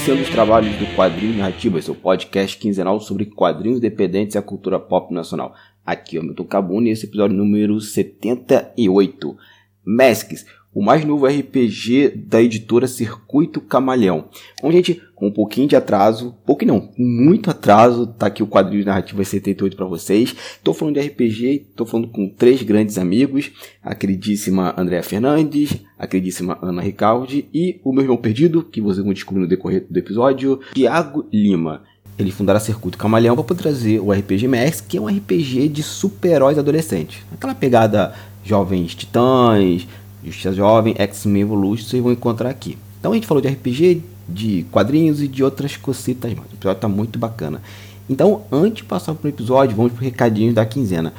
iniciando os trabalhos do Quadrinho Narrativa, seu podcast quinzenal sobre quadrinhos independentes e a cultura pop nacional. Aqui é o Milton Cabuni esse episódio número 78. Masks, o mais novo RPG da editora Circuito Camaleão. Bom, gente, com um pouquinho de atraso, pouco não, muito atraso, tá aqui o quadrinho de narrativa 78 para vocês. Tô falando de RPG, tô falando com três grandes amigos, a queridíssima Andréa Fernandes, a queridíssima Ana Ricaldi e o meu irmão perdido, que vocês vão descobrir no decorrer do episódio, Tiago Lima. Ele fundará Circuito Camaleão para poder trazer o RPG Max, que é um RPG de super-heróis adolescentes. Aquela pegada Jovens Titãs, Justiça Jovem, X-Men Evolution, vocês vão encontrar aqui. Então a gente falou de RPG, de quadrinhos e de outras cositas mais. O episódio tá muito bacana. Então, antes de passar pro episódio, vamos pro recadinhos da quinzena.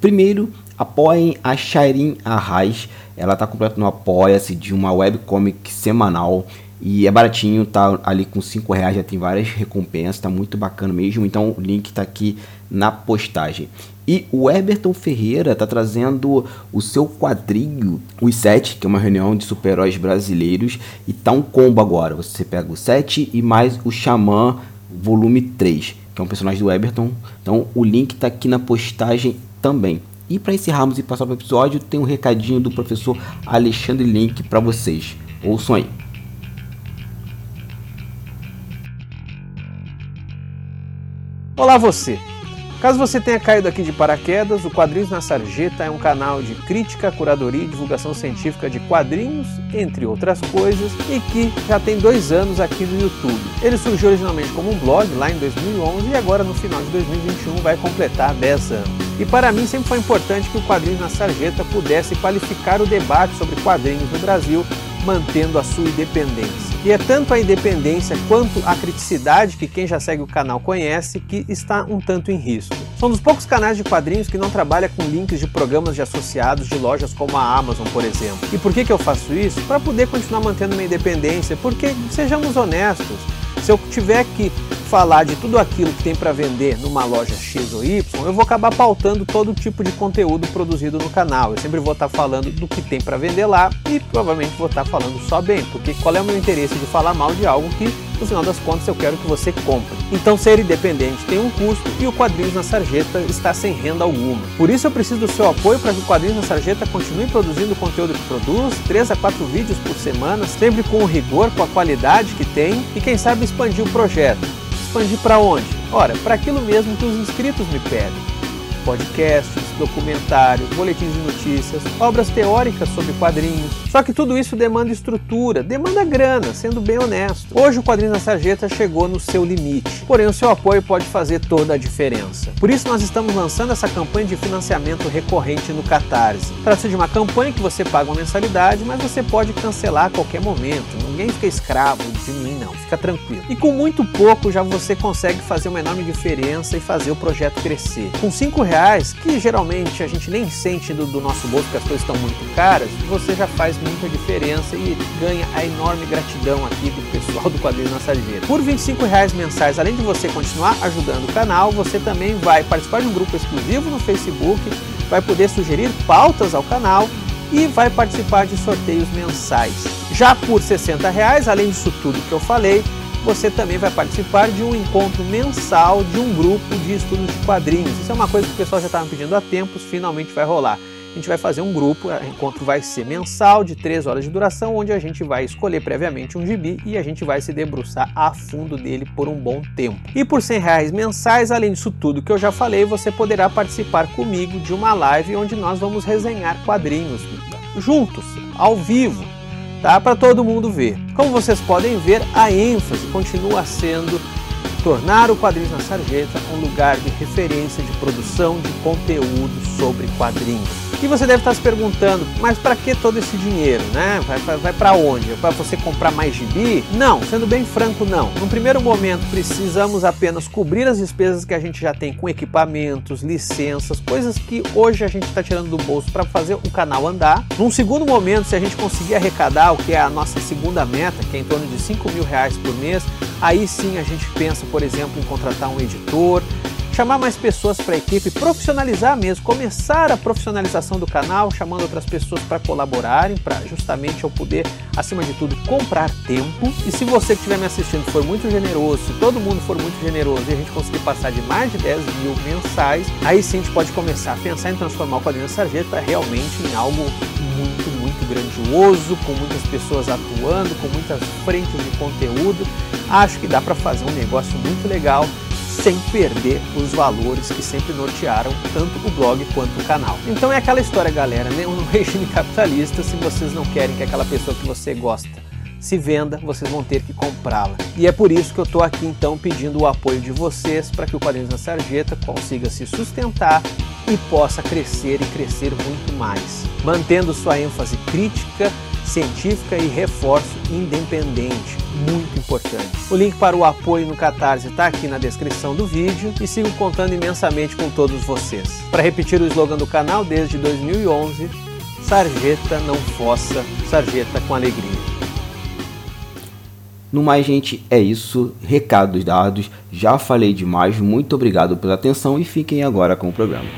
Primeiro, apoiem a Shairin Arraes. Ela tá completa no Apoia-se de uma webcomic semanal. E é baratinho, tá ali com 5 reais, já tem várias recompensas, tá muito bacana mesmo. Então o link tá aqui na postagem. E o Eberton Ferreira tá trazendo o seu quadrinho, os 7, que é uma reunião de super-heróis brasileiros. E tá um combo agora. Você pega o 7 e mais o Xamã volume 3, que é um personagem do Eberton. Então o link tá aqui na postagem também. E para encerrarmos e passar para o episódio, tem um recadinho do professor Alexandre Link para vocês. Ouçam aí. Olá você! Caso você tenha caído aqui de paraquedas, o Quadrinhos na Sarjeta é um canal de crítica, curadoria e divulgação científica de quadrinhos, entre outras coisas, e que já tem dois anos aqui no YouTube. Ele surgiu originalmente como um blog lá em 2011 e agora no final de 2021 vai completar 10 anos. E para mim sempre foi importante que o Quadrinhos na Sarjeta pudesse qualificar o debate sobre quadrinhos no Brasil, mantendo a sua independência. E é tanto a independência quanto a criticidade que quem já segue o canal conhece que está um tanto em risco. São dos poucos canais de quadrinhos que não trabalha com links de programas de associados de lojas como a Amazon, por exemplo. E por que, que eu faço isso? Para poder continuar mantendo minha independência, porque sejamos honestos, se eu tiver que falar de tudo aquilo que tem para vender numa loja X ou Y, eu vou acabar pautando todo tipo de conteúdo produzido no canal. Eu sempre vou estar tá falando do que tem para vender lá e provavelmente vou estar tá falando só bem, porque qual é o meu interesse de falar mal de algo que no final das contas eu quero que você compre. Então ser independente tem um custo e o Quadrinhos na Sarjeta está sem renda alguma. Por isso eu preciso do seu apoio para que o Quadrinhos na Sarjeta continue produzindo o conteúdo que produz, 3 a 4 vídeos por semana, sempre com o rigor, com a qualidade que tem e quem sabe expandir o projeto. Expandir para onde? Ora, para aquilo mesmo que os inscritos me pedem podcasts, documentários, boletins de notícias, obras teóricas sobre quadrinhos. Só que tudo isso demanda estrutura, demanda grana, sendo bem honesto. Hoje o Quadrinho da Sarjeta chegou no seu limite, porém o seu apoio pode fazer toda a diferença. Por isso nós estamos lançando essa campanha de financiamento recorrente no Catarse. Trata-se de uma campanha que você paga uma mensalidade, mas você pode cancelar a qualquer momento. Ninguém fica escravo de mim, não. Fica tranquilo. E com muito pouco já você consegue fazer uma enorme diferença e fazer o projeto crescer. Com 5 reais reais, que geralmente a gente nem sente do, do nosso bolso porque as coisas estão muito caras, você já faz muita diferença e ganha a enorme gratidão aqui do pessoal do Quadrinho na Sarjeira. Por 25 reais mensais, além de você continuar ajudando o canal, você também vai participar de um grupo exclusivo no Facebook, vai poder sugerir pautas ao canal e vai participar de sorteios mensais. Já por 60 reais, além disso tudo que eu falei, você também vai participar de um encontro mensal de um grupo de estudos de quadrinhos. Isso é uma coisa que o pessoal já estava pedindo há tempos, finalmente vai rolar. Gente vai fazer um grupo, o encontro vai ser mensal, de 3 horas de duração, onde a gente vai escolher previamente um gibi e a gente vai se debruçar a fundo dele por um bom tempo. E por 100 reais mensais, além disso tudo que eu já falei, você poderá participar comigo de uma live onde nós vamos resenhar quadrinhos juntos, ao vivo tá? Para todo mundo ver. Como vocês podem ver, a ênfase continua sendo tornar o Quadrinhos na Sarjeta um lugar de referência de produção de conteúdo sobre quadrinhos. E você deve estar se perguntando, mas para que todo esse dinheiro, né? Vai, vai, vai para onde? Para você comprar mais gibi? Não, sendo bem franco, não. No primeiro momento, precisamos apenas cobrir as despesas que a gente já tem com equipamentos, licenças, coisas que hoje a gente está tirando do bolso para fazer o canal andar. Num segundo momento, se a gente conseguir arrecadar o que é a nossa segunda meta, que é em torno de 5 mil reais por mês, aí sim a gente pensa, por exemplo, em contratar um editor, chamar mais pessoas para a equipe, profissionalizar mesmo, começar a profissionalização do canal, chamando outras pessoas para colaborarem, para justamente eu poder, acima de tudo, comprar tempo. E se você que estiver me assistindo for muito generoso, se todo mundo for muito generoso e a gente conseguir passar de mais de 10 mil mensais, aí sim a gente pode começar a pensar em transformar o Quadrinho Sarjeta realmente em algo muito, muito grandioso, com muitas pessoas atuando, com muitas frentes de conteúdo. Acho que dá para fazer um negócio muito legal sem perder os valores que sempre nortearam tanto o blog quanto o canal. Então é aquela história, galera, né? Um regime capitalista, se vocês não querem que aquela pessoa que você gosta se venda, vocês vão ter que comprá-la. E é por isso que eu estou aqui então pedindo o apoio de vocês para que o Quadrinhos na Sarjeta consiga se sustentar e possa crescer e crescer muito mais, mantendo sua ênfase crítica, científica e reforço independente, muito importante. O link para o apoio no Catarse está aqui na descrição do vídeo e sigo contando imensamente com todos vocês. Para repetir o slogan do canal desde 2011, Sarjeta não fossa, sarjeta com alegria. No mais, gente, é isso. Recados dados. Já falei demais. Muito obrigado pela atenção e fiquem agora com o programa.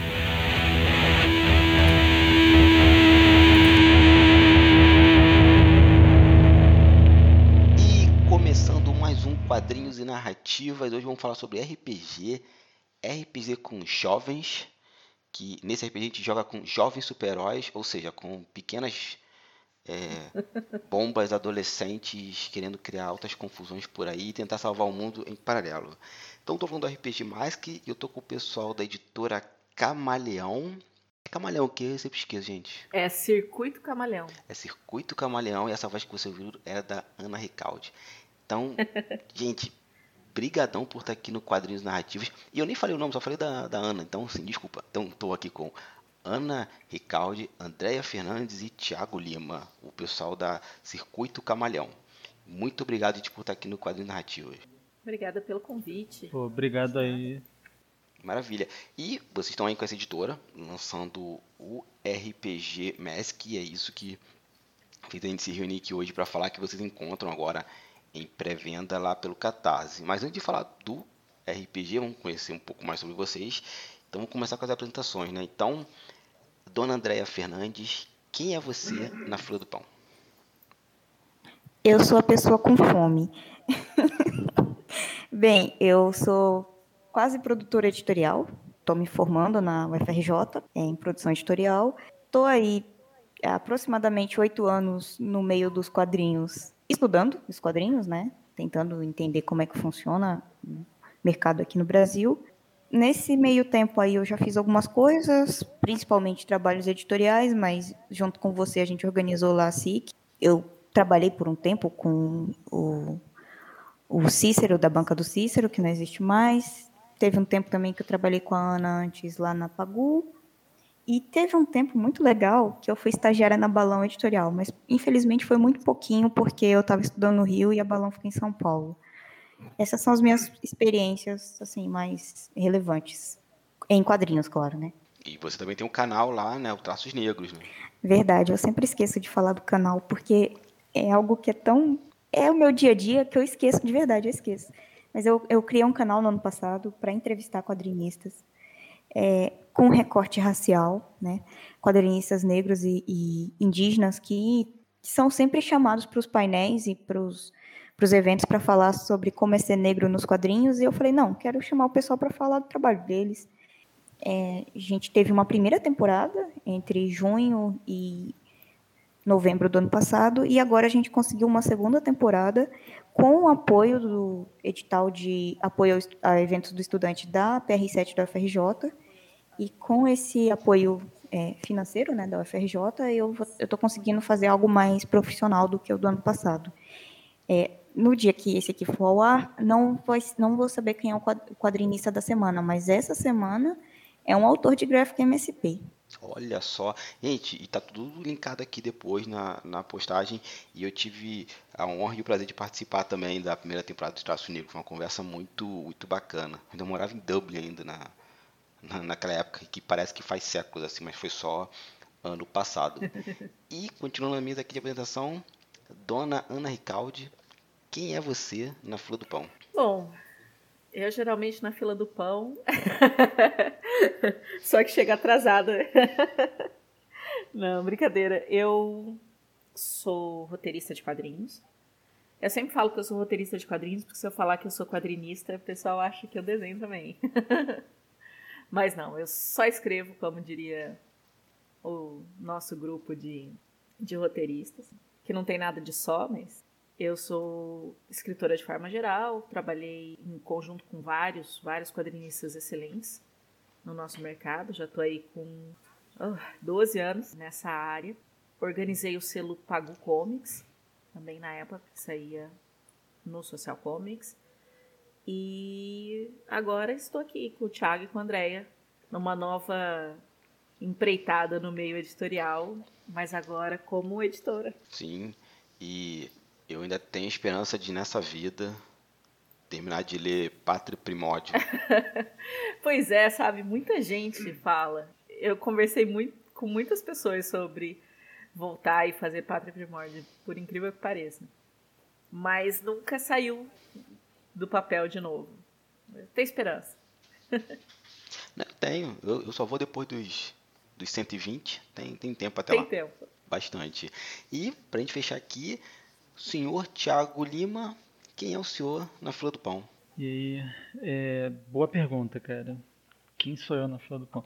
E começando mais um Quadrinhos e Narrativas. Hoje vamos falar sobre RPG. RPG com jovens. Que nesse RPG a gente joga com jovens super-heróis, ou seja, com pequenas é, bombas adolescentes querendo criar altas confusões por aí e tentar salvar o mundo em paralelo. Então estou falando do RPG Mask e eu tô com o pessoal da editora Camaleão. É Camaleão o que? Eu sempre esqueço, gente. É Circuito Camaleão. É Circuito Camaleão e essa voz que você ouviu é da Ana Ricaldi. Então, gente, brigadão por estar aqui no Quadrinhos Narrativos. E eu nem falei o nome, só falei da, da Ana, então, sim, desculpa. Então, estou aqui com Ana Ricaldi, Andréia Fernandes e Tiago Lima, o pessoal da Circuito Camalhão. Muito obrigado gente, por estar aqui no Quadrinho Narrativo. Obrigada pelo convite. obrigado aí. Maravilha. E vocês estão aí com essa editora, lançando o RPG Mask, e é isso que fez a gente se reunir aqui hoje para falar que vocês encontram agora em pré-venda lá pelo Catarse. Mas antes de falar do RPG, vamos conhecer um pouco mais sobre vocês. Então vamos começar com as apresentações, né? Então, Dona Andréia Fernandes, quem é você na fila do pão? Eu sou a pessoa com fome. Bem, eu sou quase produtora editorial, estou me formando na UFRJ em produção editorial. Estou aí há aproximadamente oito anos no meio dos quadrinhos, estudando os quadrinhos, né? Tentando entender como é que funciona o mercado aqui no Brasil. Nesse meio tempo aí eu já fiz algumas coisas, principalmente trabalhos editoriais, mas junto com você a gente organizou lá a SIC. Eu trabalhei por um tempo com o, o Cícero, da Banca do Cícero, que não existe mais. Teve um tempo também que eu trabalhei com a Ana antes lá na Pagu. E teve um tempo muito legal que eu fui estagiária na Balão Editorial, mas infelizmente foi muito pouquinho porque eu estava estudando no Rio e a Balão fica em São Paulo. Essas são as minhas experiências assim mais relevantes em quadrinhos, claro, né? E você também tem um canal lá, né, o Traços Negros, né? Verdade, eu sempre esqueço de falar do canal porque é algo que é tão é o meu dia a dia que eu esqueço de verdade, eu esqueço. Mas eu, eu criei um canal no ano passado para entrevistar quadrinistas é, com recorte racial, né? Quadrinistas negros e, e indígenas que são sempre chamados para os painéis e para os para os eventos para falar sobre como é ser negro nos quadrinhos, e eu falei, não, quero chamar o pessoal para falar do trabalho deles. É, a gente teve uma primeira temporada entre junho e novembro do ano passado, e agora a gente conseguiu uma segunda temporada com o apoio do edital de apoio a eventos do estudante da PR7 da UFRJ, e com esse apoio é, financeiro né, da UFRJ, eu estou conseguindo fazer algo mais profissional do que o do ano passado. É, no dia que esse aqui for ao ar, não, vai, não vou saber quem é o quadrinista da semana, mas essa semana é um autor de gráfico MSP. Olha só, gente, e tá tudo linkado aqui depois na, na postagem. E eu tive a honra e o prazer de participar também da primeira temporada do Traço Negro. Foi uma conversa muito, muito bacana. Eu ainda morava em Dublin ainda na, na, naquela época, que parece que faz séculos assim, mas foi só ano passado. e continuando a mesa aqui de apresentação, Dona Ana Ricaldi, quem é você na fila do pão? Bom, Eu geralmente na fila do pão. Só que chega atrasada. Não, brincadeira. Eu sou roteirista de quadrinhos. Eu sempre falo que eu sou roteirista de quadrinhos, porque se eu falar que eu sou quadrinista, o pessoal acha que eu desenho também. Mas não, eu só escrevo, como diria o nosso grupo de, de roteiristas, que não tem nada de só, mas eu sou escritora de forma geral, trabalhei em conjunto com vários, vários quadrinistas excelentes no nosso mercado, já estou aí com oh, 12 anos nessa área. Organizei o selo Pago Comics, também na época que saía no Social Comics. E agora estou aqui com o Thiago e com a Andrea numa nova empreitada no meio editorial, mas agora como editora. Sim, e eu ainda tenho esperança de nessa vida terminar de ler Pátria Primórdio. pois é, sabe, muita gente fala. Eu conversei muito, com muitas pessoas sobre voltar e fazer Pátria Primórdia, por incrível que pareça. Mas nunca saiu do papel de novo. Tem esperança. Não, tenho. Eu, eu, só vou depois dos, dos 120. Tem, tem tempo até tem lá. Tem tempo. Bastante. E, pra gente fechar aqui, senhor Tiago Lima, quem é o senhor na fila do pão? E aí, é, boa pergunta, cara. Quem sou eu na fila do pão?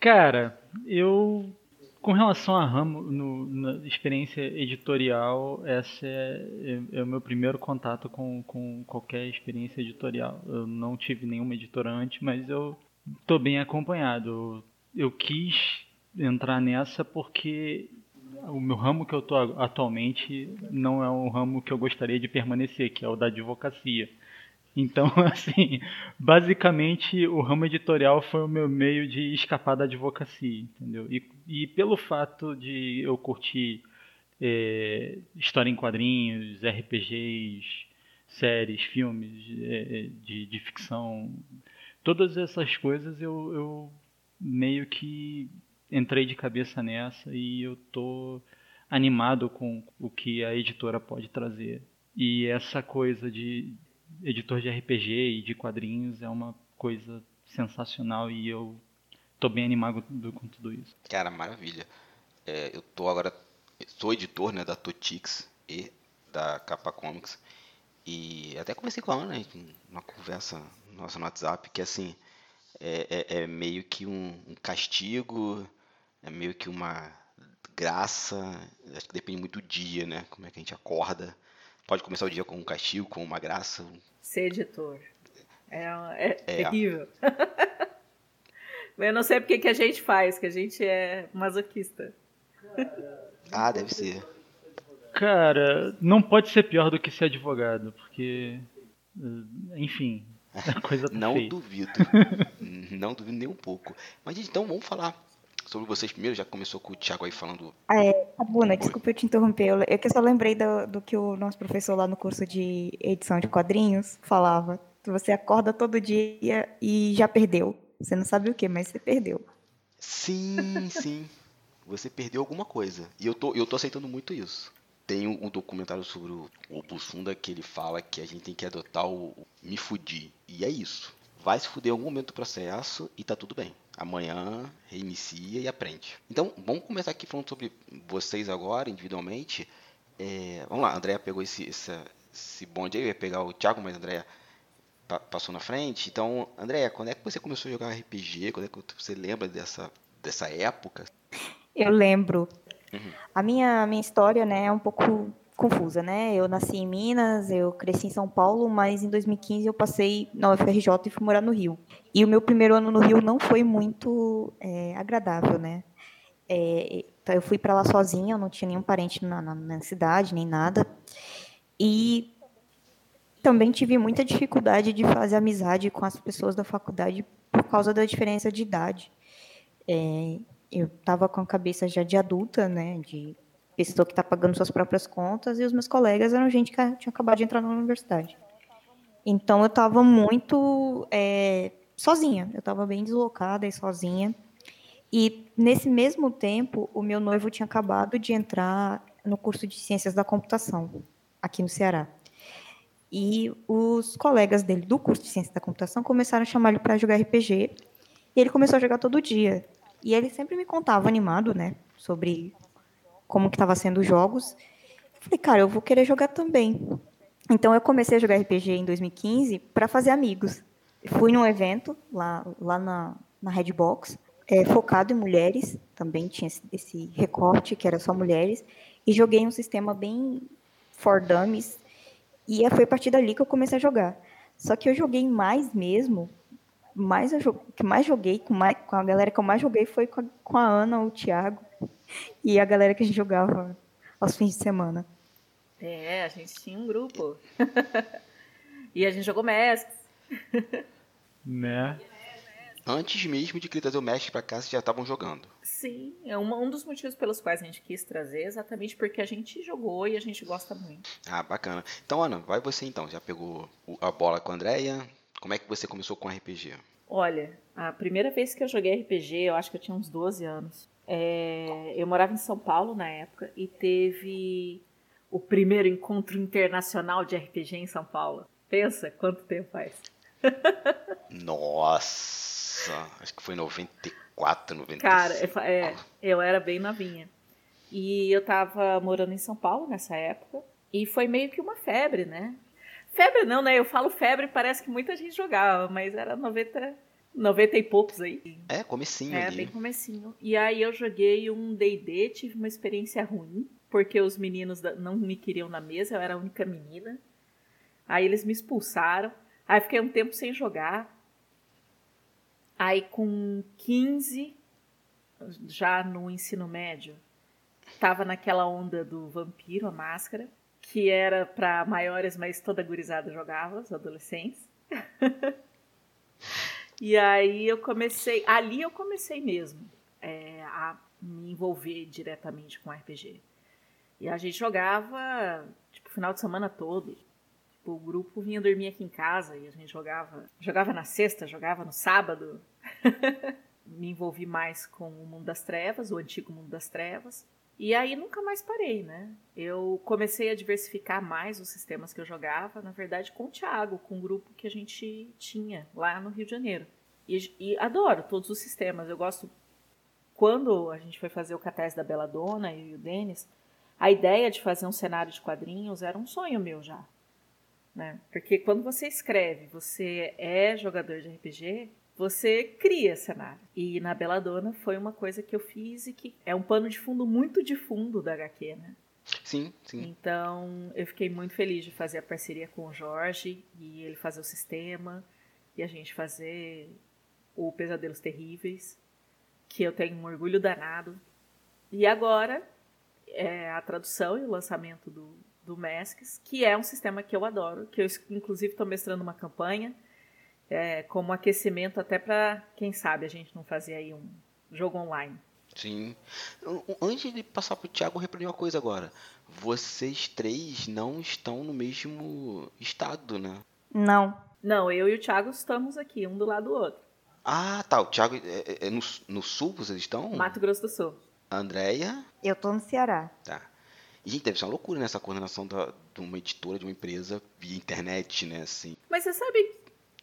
Cara, eu com relação a ramo, no, na experiência editorial, essa é, é, é, o meu primeiro contato com, com qualquer experiência editorial. Eu não tive nenhuma editora antes, mas eu estou bem acompanhado. Eu, eu, quis entrar nessa porque o meu ramo que eu estou atualmente não é um ramo que eu gostaria de permanecer, que é o da advocacia. Então, assim, basicamente o ramo editorial foi o meu meio de escapar da advocacia, entendeu? E, e pelo fato de eu curtir é, história em quadrinhos, RPGs, séries, filmes é, de, de ficção, todas essas coisas eu, eu meio que entrei de cabeça nessa e eu tô animado com o que a editora pode trazer. E essa coisa de, editor de RPG e de quadrinhos é uma coisa sensacional e eu tô bem animado com tudo isso. Cara, maravilha. É, eu tô agora, sou editor né, da Totix e da Capa Comics e até conversei com a Ana numa conversa nossa no WhatsApp que assim é, é, é meio que um, um, castigo, é meio que uma graça, acho que depende muito do dia, né? Como é que a gente acorda pode começar o dia com um castigo, com uma graça. Ser editor. É, é, é. terrível. Eu não sei porque que a gente faz, que a gente é masoquista. Ah, deve ser. Cara, não pode ser pior do que ser advogado, porque. Enfim, a coisa tá Não feia. duvido. não duvido nem um pouco. Mas então vamos falar sobre vocês primeiro, já começou com o Thiago aí falando. Ah, é, Abuna, desculpa eu te interromper. Eu, eu que só lembrei do, do, que o nosso professor lá no curso de edição de quadrinhos falava. Você acorda todo dia e já perdeu. Você não sabe o que, mas você perdeu. Sim, sim. Você perdeu alguma coisa. E eu tô, eu tô aceitando muito isso. Tem um, um documentário sobre o, o Bussunda que ele fala que a gente tem que adotar o, o me fudir. E é isso. Vai se fuder em algum momento do processo e tá tudo bem amanhã reinicia e aprende. Então, vamos começar aqui falando sobre vocês agora, individualmente. É, vamos lá, a Andrea pegou esse, esse, esse bonde aí, eu ia pegar o Thiago, mas a Andrea passou na frente. Então, Andrea, quando é que você começou a jogar RPG? Quando é que você lembra dessa, dessa época? Eu lembro. Uhum. A minha, minha história né, é um pouco confusa, né? Eu nasci em Minas, eu cresci em São Paulo, mas em 2015 eu passei na UFRJ e fui morar no Rio. E o meu primeiro ano no Rio não foi muito é, agradável, né? É, então eu fui para lá sozinha, eu não tinha nenhum parente na, na, na, cidade, nem nada. E também tive muita dificuldade de fazer amizade com as pessoas da faculdade por causa da diferença de idade. É, eu estava com a cabeça já de adulta, né? De pessoa que está pagando suas próprias contas, e os meus colegas eram gente que tinha acabado de entrar na universidade. Então eu estava muito é, sozinha, eu estava bem deslocada e sozinha. E nesse mesmo tempo, o meu noivo tinha acabado de entrar no curso de Ciências da Computação, aqui no Ceará. E os colegas dele do curso de ciência da computação começaram a chamar ele para jogar RPG. E ele começou a jogar todo dia. E ele sempre me contava animado, né, sobre como que estava sendo os jogos. Falei, cara, eu vou querer jogar também. Então eu comecei a jogar RPG em 2015 para fazer amigos. Fui num evento lá, lá na, na Redbox, é, focado em mulheres, também tinha esse, esse, recorte que era só mulheres, e joguei um sistema bem for dummies, e foi a partir dali que eu comecei a jogar. Só que eu joguei mais mesmo, mais eu que mais joguei, com, mais, com a galera que eu mais joguei foi com a, com a Ana, o Thiago, e a galera que a gente jogava aos fins de semana. É, a gente tinha um grupo. e a gente jogou Masks. né? Antes mesmo de querer trazer o Magic pra cá, vocês já estavam jogando. Sim, é um, um dos motivos pelos quais a gente quis trazer, exatamente porque a gente jogou e a gente gosta muito. Ah, bacana. Então, Ana, vai você então. Já pegou a bola com a Andrea? Como é que você começou com RPG? Olha, a primeira vez que eu joguei RPG, eu acho que eu tinha uns 12 anos. É, eu morava em São Paulo na época e teve o primeiro encontro internacional de RPG em São Paulo. Pensa quanto tempo faz. Nossa, acho que foi 94, 95. Cara, é, eu era bem novinha. E eu tava morando em São Paulo nessa época. E foi meio que uma febre, né? Febre não, né? Eu falo febre, parece que muita gente jogava, mas era 90, 90 e poucos aí. É, comecinho É, ali. bem comecinho. E aí eu joguei um D&D, tive uma experiência ruim, porque os meninos não me queriam na mesa, eu era a única menina. Aí eles me expulsaram. Aí fiquei um tempo sem jogar. Aí com 15, já no ensino médio, tava naquela onda do vampiro, a máscara, que era para maiores, mas toda gurizada jogava, os adolescentes. e aí eu comecei, ali eu comecei mesmo é, a me envolver diretamente com RPG. E a gente jogava, tipo, final de semana todo. Tipo, o grupo vinha dormir aqui em casa e a gente jogava. Jogava na sexta, jogava no sábado. Me envolvi mais com o mundo das trevas, o antigo mundo das trevas. E aí nunca mais parei, né? Eu comecei a diversificar mais os sistemas que eu jogava, na verdade, com o Thiago, com o grupo que a gente tinha lá no Rio de Janeiro. E, e adoro todos os sistemas. Eu gosto. Quando a gente foi fazer o Catés da Bela Dona e o Denis, a ideia de fazer um cenário de quadrinhos era um sonho meu já. Né? Porque quando você escreve, você é jogador de RPG, você cria cenário. E na Dona foi uma coisa que eu fiz e que é um pano de fundo muito de fundo da HQ, né? Sim, sim. Então eu fiquei muito feliz de fazer a parceria com o Jorge e ele fazer o sistema e a gente fazer o Pesadelos Terríveis, que eu tenho um orgulho danado. E agora é a tradução e o lançamento do, do Masks, que é um sistema que eu adoro, que eu inclusive estou mestrando uma campanha é, como aquecimento até para, quem sabe, a gente não fazer aí um jogo online. Sim. Antes de passar para o Thiago, eu reprendi uma coisa agora. Vocês três não estão no mesmo estado, né? Não. Não, eu e o Thiago estamos aqui, um do lado do outro. Ah, tá. O Thiago é, é, é no, no sul vocês estão? Mato Grosso do Sul. Andréia? Eu tô no Ceará. Tá. E, gente, deve ser uma loucura nessa coordenação da, de uma editora, de uma empresa via internet, né, assim. Mas você sabe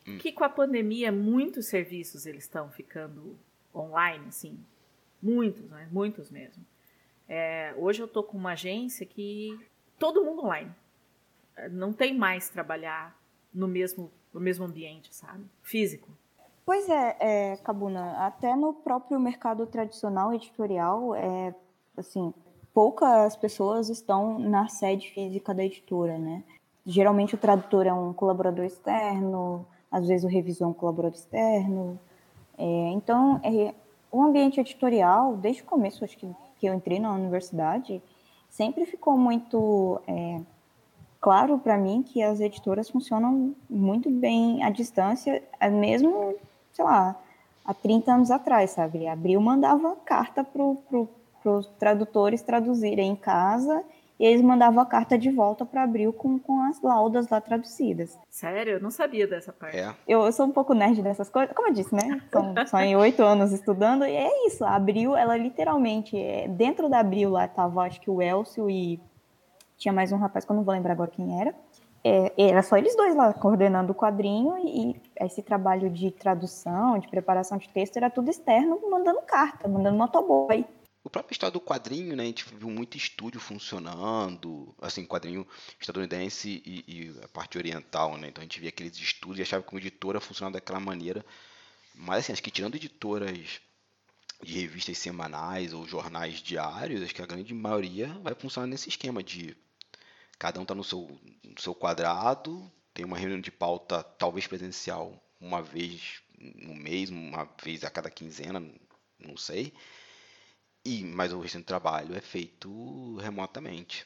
hum. que com a pandemia muitos serviços eles estão ficando online, assim. Muitos, né? Muitos mesmo. É, hoje eu tô com uma agência que todo mundo online. Não tem mais trabalhar no mesmo, no mesmo ambiente, sabe? Físico. Pois é, é, Cabuna, até no próprio mercado tradicional editorial, é, assim, poucas pessoas estão na sede física da editora, né? Geralmente o tradutor é um colaborador externo, às vezes o revisor é um colaborador externo. É, então, é, o ambiente editorial, desde o começo, acho que, que eu entrei na universidade, sempre ficou muito é, claro para mim que as editoras funcionam muito bem à distância, é mesmo sei lá, há 30 anos atrás, sabe? Abril mandava carta para pro, os tradutores traduzirem em casa e eles mandavam a carta de volta para Abril com, com as laudas lá traduzidas. Sério? Eu não sabia dessa parte. É. Eu, eu, sou um pouco nerd dessas coisas, como eu disse, né? São, só em oito anos estudando, e é isso. A Abril, ela literalmente, é, dentro da Abril lá tava, acho que o Elcio e tinha mais um rapaz que eu não vou lembrar agora quem era. é, era só eles dois lá coordenando o quadrinho e esse trabalho de tradução, de preparação de texto era tudo externo, mandando carta, mandando motoboy. O próprio história do quadrinho, né? A gente viu muito estúdio funcionando, assim, quadrinho estadunidense e, e, a parte oriental, né? Então a gente via aqueles estúdios e achava que uma editora funcionava daquela maneira. Mas assim, acho que tirando editoras de revistas semanais ou jornais diários, acho que a grande maioria vai funcionar nesse esquema de cada um está no seu, no seu quadrado, tem uma reunião de pauta talvez presencial uma vez no mês, uma vez a cada quinzena, não sei. E, mas o restante do trabalho é feito remotamente.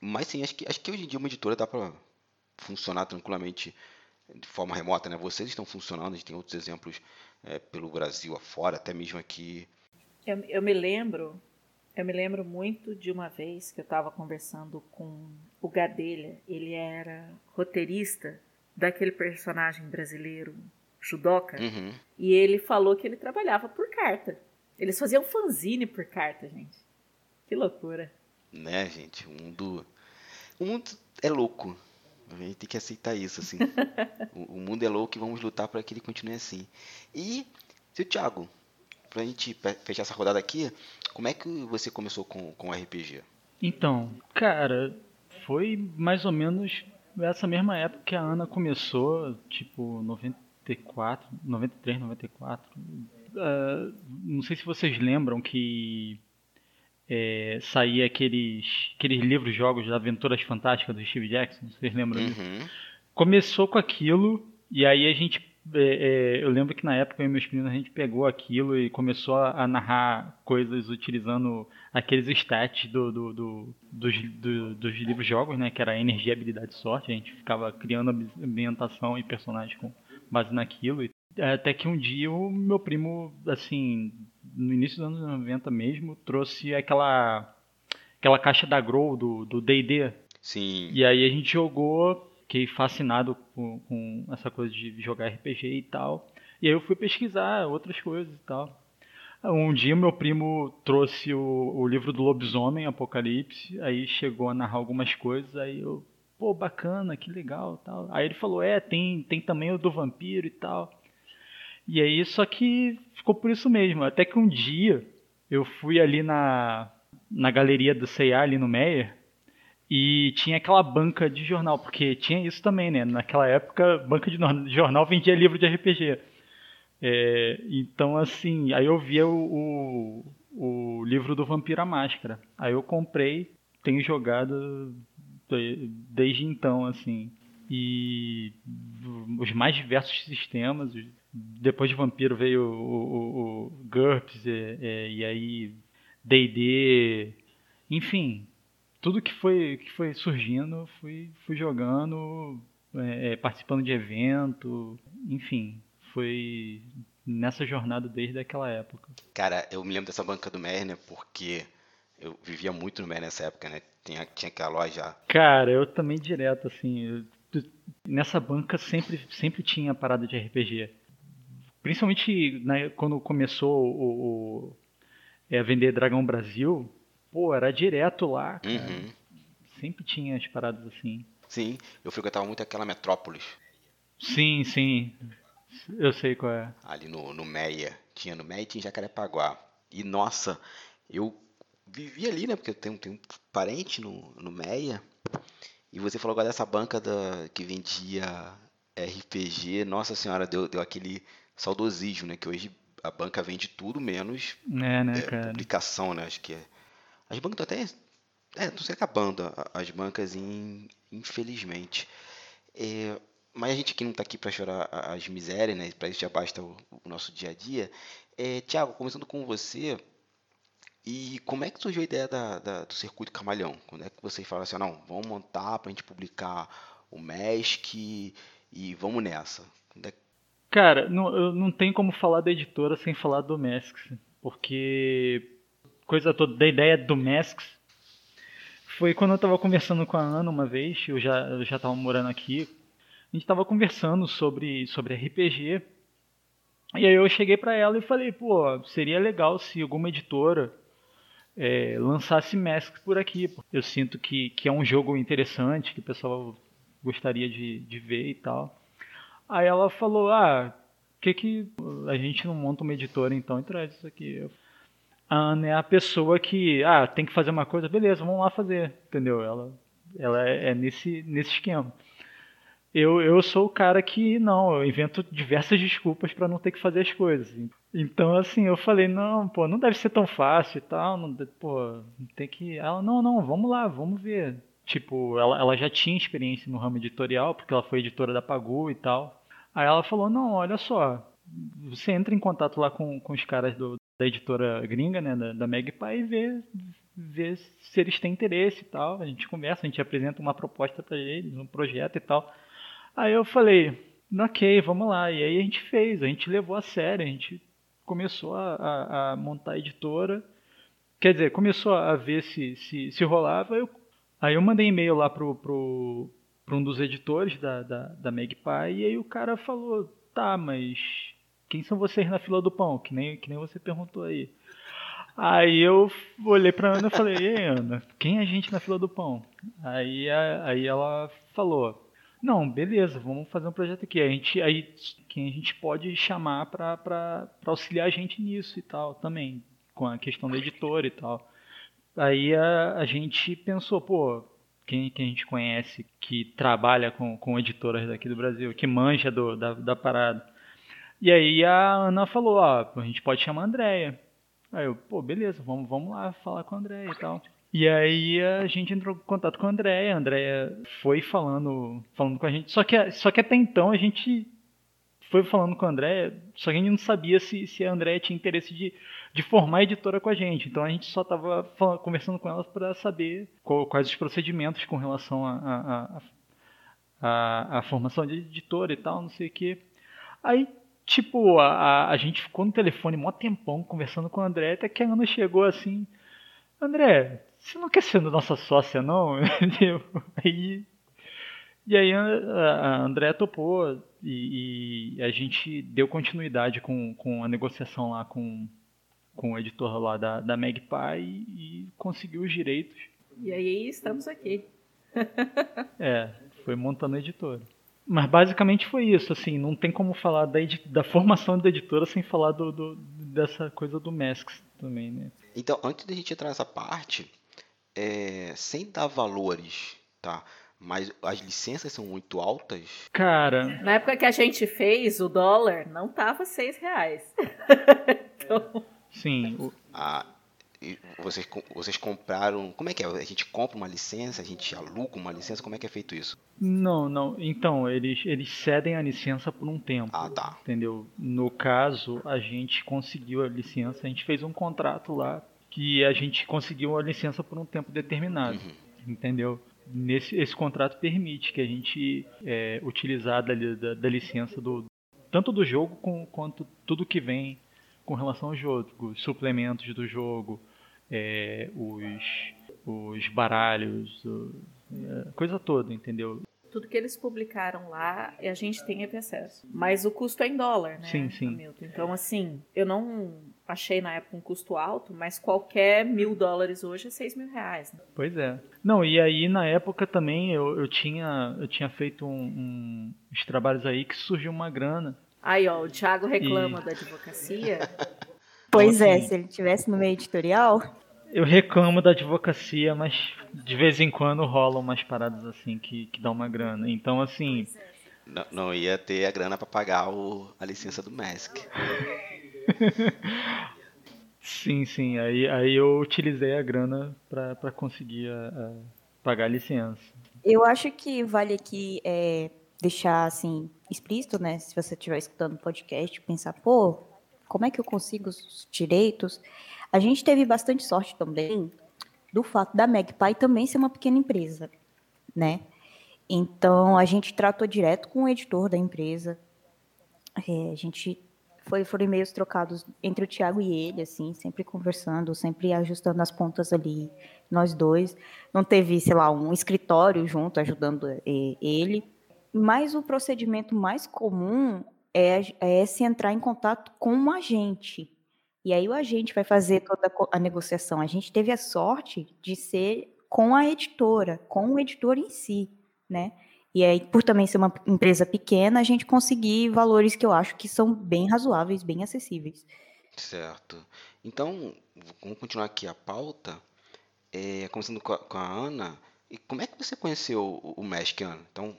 Mas sim, acho que, acho que hoje em dia uma editora dá para funcionar tranquilamente de forma remota, né? Vocês estão funcionando, a gente tem outros exemplos é, pelo Brasil afora, até mesmo aqui. Eu, eu me lembro, eu me lembro muito de uma vez que eu estava conversando com o Gadelha. Ele era roteirista daquele personagem brasileiro, Judoca, uhum. e ele falou que ele trabalhava por carta. Eles faziam fanzine por carta, gente. Que loucura. Né, gente? O mundo. O mundo é louco. A gente tem que aceitar isso, assim. o, o, mundo é louco e vamos lutar para que ele continue assim. E, seu Thiago, pra gente fechar essa rodada aqui, como é que você começou com, com RPG? Então, cara, foi mais ou menos essa mesma época que a Ana começou, tipo 94, 93, 94. Uh, não sei se vocês lembram que é, saía aqueles, aqueles livros jogos de aventuras fantásticas do Steve Jackson, vocês lembram disso? Uhum. Começou com aquilo e aí a gente é, é, eu lembro que na época eu e meus primos a gente pegou aquilo e começou a, a narrar coisas utilizando aqueles stats do, do, do, dos, do, dos livros jogos, né? Que era energia, habilidade e sorte. A gente ficava criando ambientação e personagens com base naquilo. E até que um dia o meu primo, assim, no início dos anos 90 mesmo, trouxe aquela aquela caixa da Grow do D&D. Sim. E aí a gente jogou, fiquei fascinado com, com, essa coisa de jogar RPG e tal. E aí eu fui pesquisar outras coisas e tal. Um dia meu primo trouxe o, o livro do lobisomem, Apocalipse, aí chegou a narrar algumas coisas, aí eu, pô, bacana, que legal tal. Aí ele falou, é, tem, tem também o do vampiro e tal. E aí, só que ficou por isso mesmo. Até que um dia eu fui ali na, na galeria do C&A, ali no Meyer, e tinha aquela banca de jornal, porque tinha isso também, né? Naquela época, banca de jornal vendia livro de RPG. É, então, assim, aí eu via o, o, o livro do Vampiro Máscara. Aí eu comprei, tenho jogado desde então, assim. E os mais diversos sistemas, depois de Vampiro veio o, o, o GURPS e, e, e aí D&D, enfim, tudo que foi que foi surgindo, fui, fui jogando, é, é, participando de evento, enfim, foi nessa jornada desde aquela época. Cara, eu me lembro dessa banca do Merner porque eu vivia muito no Merner nessa época, né? Tinha, tinha aquela loja. Cara, eu também direto, assim. Eu, nessa banca sempre, sempre tinha parada de RPG. Principalmente né, quando começou o, o é, a vender Dragão Brasil, pô, era direto lá, uhum. Sempre tinha as paradas assim. Sim, eu frequentava muito aquela Metrópolis. Sim, sim. Eu sei qual é. Ali no, no Meia. Tinha no Meia e tinha Jacarepaguá. E nossa, eu vivi ali, né? Porque eu tenho, tenho um parente no, no Meia. E você falou agora dessa banca da, que vendia RPG. Nossa senhora, deu, deu aquele saudosismo, né? Que hoje a banca vende tudo menos é, né, é, publicação, né? Acho que é. As bancas estão até. É, estão se acabando as bancas, infelizmente. É, mas a gente aqui não está aqui para chorar as misérias, né? Para isso já basta o, o, nosso dia a dia. É, Tiago, começando com você, e como é que surgiu a ideia da, da, do circuito Camalhão? Quando é que vocês falaram assim, não, vamos montar para a gente publicar o MESC e vamos nessa? É Cara, não, não tenho como falar da editora sem falar do Masks, porque coisa toda da ideia do Masks foi quando eu estava conversando com a Ana uma vez, eu já eu já estava morando aqui, a gente estava conversando sobre sobre RPG. E aí eu cheguei para ela e falei, pô, seria legal se alguma editora é, lançasse Masks por aqui. Eu sinto que, que é um jogo interessante, que o pessoal gostaria de, de ver e tal. Aí ela falou, ah, que que a gente não monta uma editora então e traz isso aqui? A Ana é a pessoa que, ah, tem que fazer uma coisa, beleza, vamos lá fazer, entendeu? Ela, ela é, é nesse, nesse esquema. Eu, eu sou o cara que, não, eu invento diversas desculpas para não ter que fazer as coisas. Então, assim, eu falei, não, pô, não deve ser tão fácil e tal, não, pô, tem que... Ela, não, não, vamos lá, vamos ver. Tipo, ela, ela já tinha experiência no ramo editorial, porque ela foi editora da Pagu e tal. Aí ela falou, não, olha só, você entra em contato lá com, com os caras do, da editora gringa, né, da, da Magpie, e vê, vê se eles têm interesse e tal. A gente conversa, a gente apresenta uma proposta para eles, um projeto e tal. Aí eu falei, ok, vamos lá. E aí a gente fez, a gente levou a sério, a gente começou a, a, a montar a editora. Quer dizer, começou a ver se, se, se rolava. Eu, aí eu mandei e-mail lá pro, pro, pro um dos editores da, da, da Magpie, e aí o cara falou, tá, mas quem são vocês na fila do pão? Que nem, que nem você perguntou aí. Aí eu olhei pra Ana e falei, ei Ana, quem é a gente na fila do pão? Aí, aí ela falou, não, beleza, vamos fazer um projeto aqui. A gente, aí, quem a gente pode chamar para auxiliar a gente nisso e tal também, com a questão da editora e tal. Aí a, a gente pensou, pô, quem, quem a gente conhece que trabalha com, com editoras daqui do Brasil, que manja do, da, da parada. E aí a Ana falou, ó, a gente pode chamar a Andréia. Aí eu, pô, beleza, vamos, vamos lá falar com a Andréia e tal. E aí a gente entrou em contato com a Andréia, a Andréia foi falando, falando com a gente. Só que, só que até então a gente foi falando com a Andréia, só que a gente não sabia se, se a Andréia tinha interesse de, de formar a editora com a gente. Então a gente só estava conversando com ela para saber qual, quais os procedimentos com relação à a, a, a, a, formação de editora e tal, não sei o quê. Aí, tipo, a, a, gente ficou no telefone um tempão conversando com a Andréia, até que a Ana chegou assim, André, você não quer ser nossa sócia, não? aí, e aí a, André topou e, e, a gente deu continuidade com, com a negociação lá com, com o editor lá da, da Magpie e, e conseguiu os direitos. E aí estamos aqui. é, foi montando a editora. Mas basicamente foi isso, assim, não tem como falar da, da formação da editora sem falar do, do, dessa coisa do Masks também, né? Então, antes da gente entrar nessa parte, é, sem dar valores, tá? Mas as licenças são muito altas. Cara. Na época que a gente fez, o dólar não tava seis reais. então... Sim. O... Ah, vocês, vocês compraram. Como é que é? A gente compra uma licença, a gente aluga uma licença, como é que é feito isso? Não, não. Então, eles, eles cedem a licença por um tempo. Ah, tá. Entendeu? No caso, a gente conseguiu a licença, a gente fez um contrato lá que a gente conseguiu a licença por um tempo determinado. Uhum. Entendeu? Nesse, esse contrato permite que a gente é, utilizar da, da, da, licença do tanto do jogo com, quanto tudo que vem com relação ao jogo, os suplementos do jogo, é, os, os baralhos, o, é, coisa toda, entendeu? tudo que eles publicaram lá a gente tem acesso. Mas o custo é em dólar, né? Sim, sim. Hamilton? Então, assim, eu não achei na época um custo alto, mas qualquer mil dólares hoje é seis mil reais. Né? Pois é. Não, e aí na época também eu, eu, tinha, eu tinha feito um, um, uns trabalhos aí que surgiu uma grana. Aí, ó, o Thiago reclama e... da advocacia. Pois é, se ele tivesse no meio editorial. Eu reclamo da advocacia, mas de vez em quando rolam umas paradas assim que, que dá uma grana. Então, assim. Não, não ia ter a grana para pagar o, a licença do Mask. sim, sim. Aí, aí eu utilizei a grana para conseguir a, a pagar a licença. Eu acho que vale aqui é, deixar assim explícito, né? Se você estiver escutando o podcast, pensar, pô, como é que eu consigo os direitos? A gente teve bastante sorte também do fato da Magpie também ser uma pequena empresa, né? Então a gente tratou direto com o editor da empresa. É, a gente foi foram e-mails trocados entre o Tiago e ele, assim, sempre conversando, sempre ajustando as pontas ali, nós dois. Não teve, sei lá, um escritório junto ajudando ele. Mas o procedimento mais comum é, é se entrar em contato com um agente, e aí o agente vai fazer toda a negociação. A gente teve a sorte de ser com a editora, com o editor em si, né? E aí, por também ser uma empresa pequena, a gente conseguir valores que eu acho que são bem razoáveis, bem acessíveis. Certo. Então, vamos continuar aqui a pauta. É, começando com a, com a Ana. E como é que você conheceu o, o Magic, Ana? Então,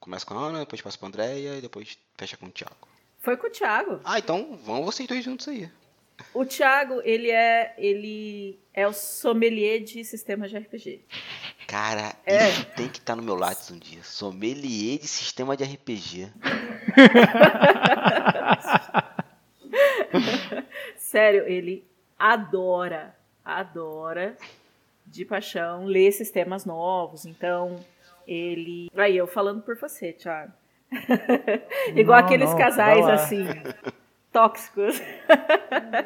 começa com a Ana, depois passa para a Andréia e depois fecha com o Thiago. Foi com o Thiago. Ah, então vamos vocês dois juntos aí. O Thiago, ele é, ele é o sommelier de sistemas de RPG. Cara, é. isso tem que estar tá no meu Lattes um dia. Sommelier de sistema de RPG. Sério, ele adora, adora de paixão ler sistemas novos. Então, ele. Aí, eu falando por você, Thiago. Igual não, aqueles não, casais assim tóxicos.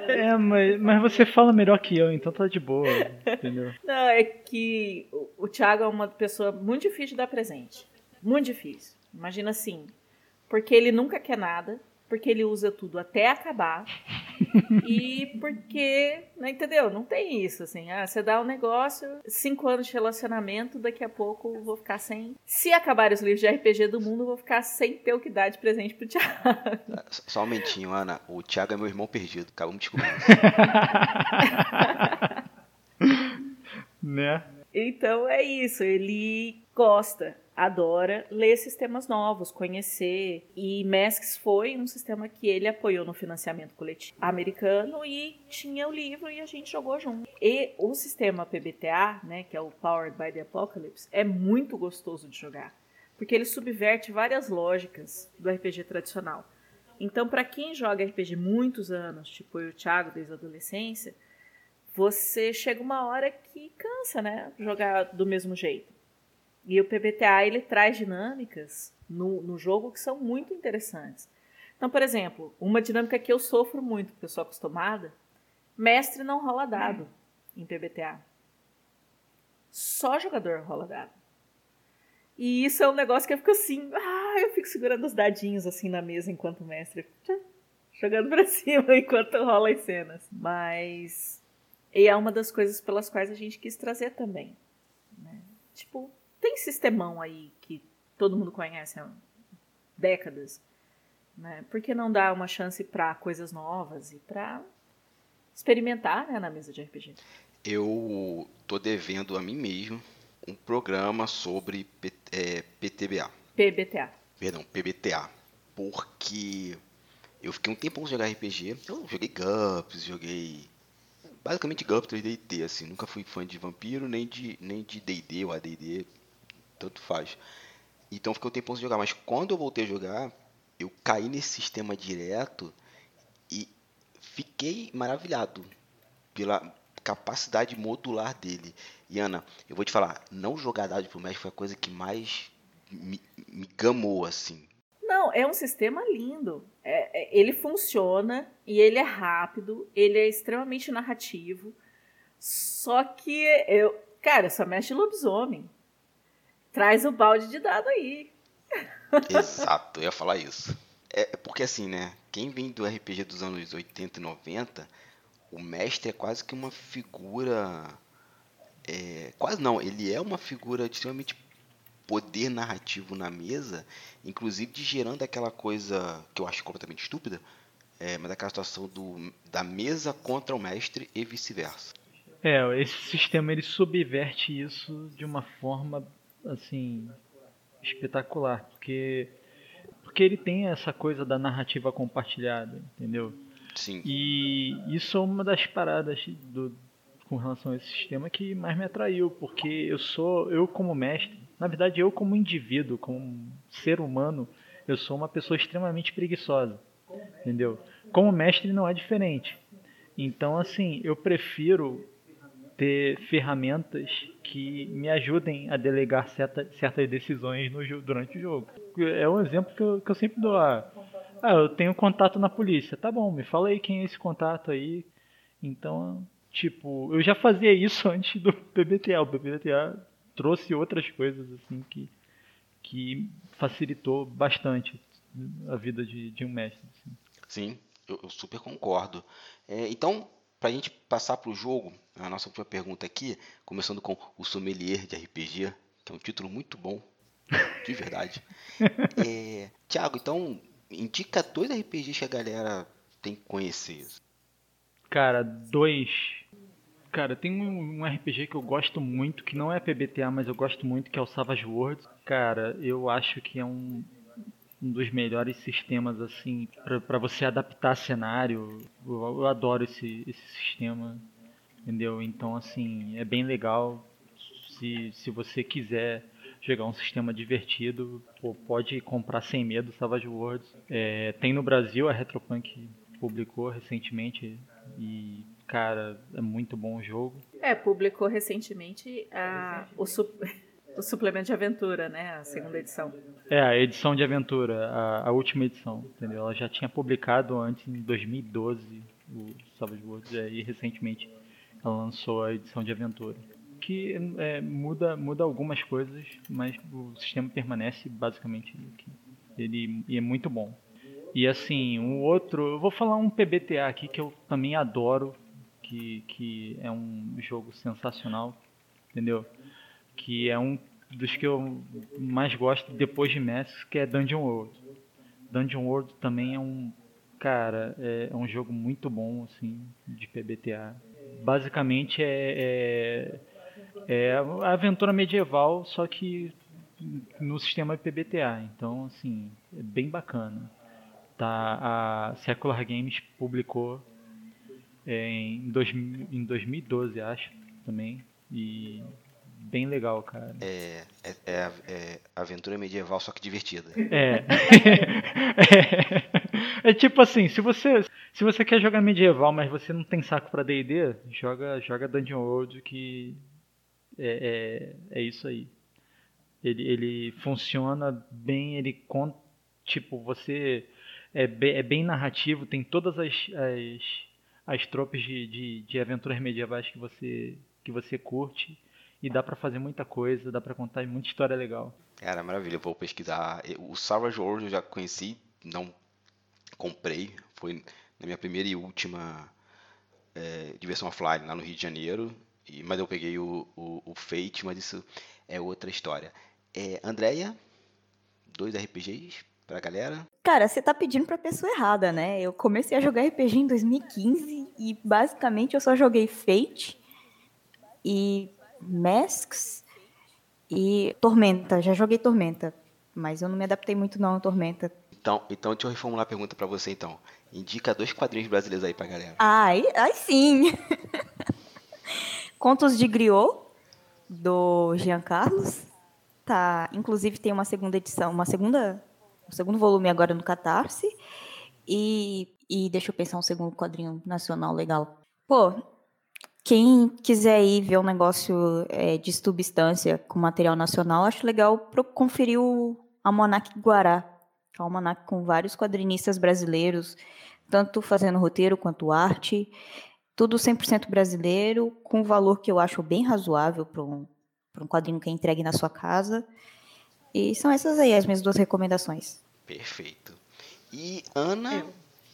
É, mas, mas você fala melhor que eu, então tá de boa, entendeu? Não, é que o, o Thiago é uma pessoa muito difícil de dar presente. Muito difícil. Imagina assim, porque ele nunca quer nada, porque ele usa tudo até acabar. E porque, não entendeu? Não tem isso, assim. Ah, você dá um negócio, cinco anos de relacionamento, daqui a pouco eu vou ficar sem. Se acabarem os livros de RPG do mundo, eu vou ficar sem ter o que dar de presente pro Thiago. Só um momentinho, Ana. O Thiago é meu irmão perdido. Acabamos de descobrir. né? Então é isso. Ele gosta adora ler sistemas novos, conhecer. E Masks foi um sistema que ele apoiou no financiamento coletivo americano e tinha o livro e a gente jogou junto. E o sistema PBTA, né, que é o Powered by the Apocalypse, é muito gostoso de jogar, porque ele subverte várias lógicas do RPG tradicional. Então, para quem joga RPG muitos anos, tipo eu e o Thiago desde a adolescência, você chega uma hora que cansa, né? Jogar do mesmo jeito. E o PBTA ele traz dinâmicas no, no jogo que são muito interessantes. Então, por exemplo, uma dinâmica que eu sofro muito, porque eu sou acostumada, mestre não rola dado hum. em PBTA. Só jogador rola dado. E isso é um negócio que eu fico assim, ah, eu fico segurando os dadinhos assim na mesa enquanto mestre, jogando pra cima enquanto rola as cenas. Mas e é uma das coisas pelas quais a gente quis trazer também. Né? Tipo, tem sistemão aí que todo mundo conhece há décadas. Né? Por que não dar uma chance para coisas novas e para experimentar né, na mesa de RPG? Eu tô devendo a mim mesmo um programa sobre P, é, PTBA. PBTA. Perdão, PBTA. Porque eu fiquei um tempão sem jogar RPG. Eu joguei GUPS, joguei basicamente GUPS 3D, assim. Nunca fui fã de Vampiro, nem de nem de D&D ou AD&D tanto faz. Então fiquei um tempo sem jogar, mas quando eu voltei a jogar, eu caí nesse sistema direto e fiquei maravilhado pela capacidade modular dele. E Ana, eu vou te falar, não jogar dado pro mestre foi a coisa que mais me, me gamou assim. Não, é um sistema lindo. É, é, ele funciona e ele é rápido, ele é extremamente narrativo. Só que eu, cara, só mexe lobisomem. Traz o balde de dado aí. Exato, eu ia falar isso. É, é porque assim, né? Quem vem do RPG dos anos 80 e 90, o mestre é quase que uma figura. É, quase não, ele é uma figura de extremamente poder narrativo na mesa, inclusive de gerando aquela coisa que eu acho completamente estúpida, é, mas aquela situação do, da mesa contra o mestre e vice-versa. É, esse sistema ele subverte isso de uma forma assim espetacular, porque porque ele tem essa coisa da narrativa compartilhada, entendeu? Sim. E isso é uma das paradas do, com relação a esse sistema que mais me atraiu, porque eu sou eu como mestre, na verdade eu como indivíduo, como ser humano, eu sou uma pessoa extremamente preguiçosa, entendeu? Como mestre não é diferente. Então assim, eu prefiro ter ferramentas que me ajudem a delegar certa, certas decisões no, durante o jogo. É um exemplo que eu, que eu sempre dou. Ah, ah, eu tenho contato na polícia. Tá bom, me fala aí quem é esse contato aí. Então, tipo, eu já fazia isso antes do PBTA. O PBTA trouxe outras coisas assim que, que facilitou bastante a vida de, de um mestre. Assim. Sim, eu, eu super concordo. É, então, para a gente passar para o jogo, a nossa última pergunta aqui, começando com o Sommelier de RPG, que é um título muito bom. De verdade. é, Tiago, então, indica dois RPGs que a galera tem que conhecer. Cara, dois. Cara, tem um, um RPG que eu gosto muito, que não é PBTA, mas eu gosto muito, que é o Savage Worlds. Cara, eu acho que é um, um dos melhores sistemas assim para você adaptar cenário. Eu, eu, adoro esse, esse sistema, entendeu? Então assim é bem legal. Se, se você quiser jogar um sistema divertido, pô, pode comprar sem medo Savage Worlds. É, tem no Brasil a Retropunk publicou recentemente e cara é muito bom o jogo. É publicou recentemente a, o super o suplemento de aventura, né? A segunda edição. É, a edição de aventura, a, a última edição, entendeu? Ela já tinha publicado antes, em 2012, o Savage Worlds, é, e recentemente ela lançou a edição de aventura. Que é, muda, muda algumas coisas, mas o sistema permanece basicamente aqui. Ele e é muito bom. E assim, um outro, eu vou falar um PBTA aqui que eu também adoro, que, que é um jogo sensacional, entendeu? Que é um dos que eu mais gosto depois de Masks, que é Dungeon World. Dungeon World também é um cara, é, é um jogo muito bom assim de PBTA. Basicamente é, é, é aventura medieval, só que no sistema PBTA. Então assim é bem bacana. Tá, a Secular Games publicou é, em, dois, em 2012, acho, também. E bem legal, cara. É, é, é, é aventura medieval, só que divertida. É. é. é. tipo assim, se você, se você quer jogar medieval, mas você não tem saco pra D&D, joga, joga Dungeon World que é, é, é isso aí. Ele, ele funciona bem, ele conta, tipo, você é bem, é bem narrativo, tem todas as, as, as tropes de, de, de aventuras medievais que você, que você curte e dá para fazer muita coisa, dá para contar muita história legal. Cara, maravilha, eu vou pesquisar. O Savage World eu já conheci, não comprei, foi na minha primeira e última é, diversão offline lá no Rio de Janeiro, e, mas eu peguei o, o, o, Fate, mas isso é outra história. É, Andréia, dois RPGs pra galera? Cara, você tá pedindo pra pessoa errada, né? Eu comecei a jogar RPG em 2015 e basicamente eu só joguei Fate e Masks e Tormenta. Já joguei Tormenta, mas eu não me adaptei muito não a Tormenta. Então, então deixa eu reformular a pergunta para você então. Indica dois quadrinhos brasileiros aí pra galera. Ai, ai sim. Contos de Griot do Jean Carlos. Tá, inclusive tem uma segunda edição, uma segunda, um segundo volume agora no Catarse. E, e deixa eu pensar um segundo quadrinho nacional legal. Pô, quem quiser ir ver um negócio é, de substância com material nacional, acho legal conferir o Almanac Guará, que é um almanac com vários quadrinistas brasileiros, tanto fazendo roteiro quanto arte, tudo 100% brasileiro, com um valor que eu acho bem razoável para um, um quadrinho que é entregue na sua casa. E são essas aí as minhas duas recomendações. Perfeito. E Ana,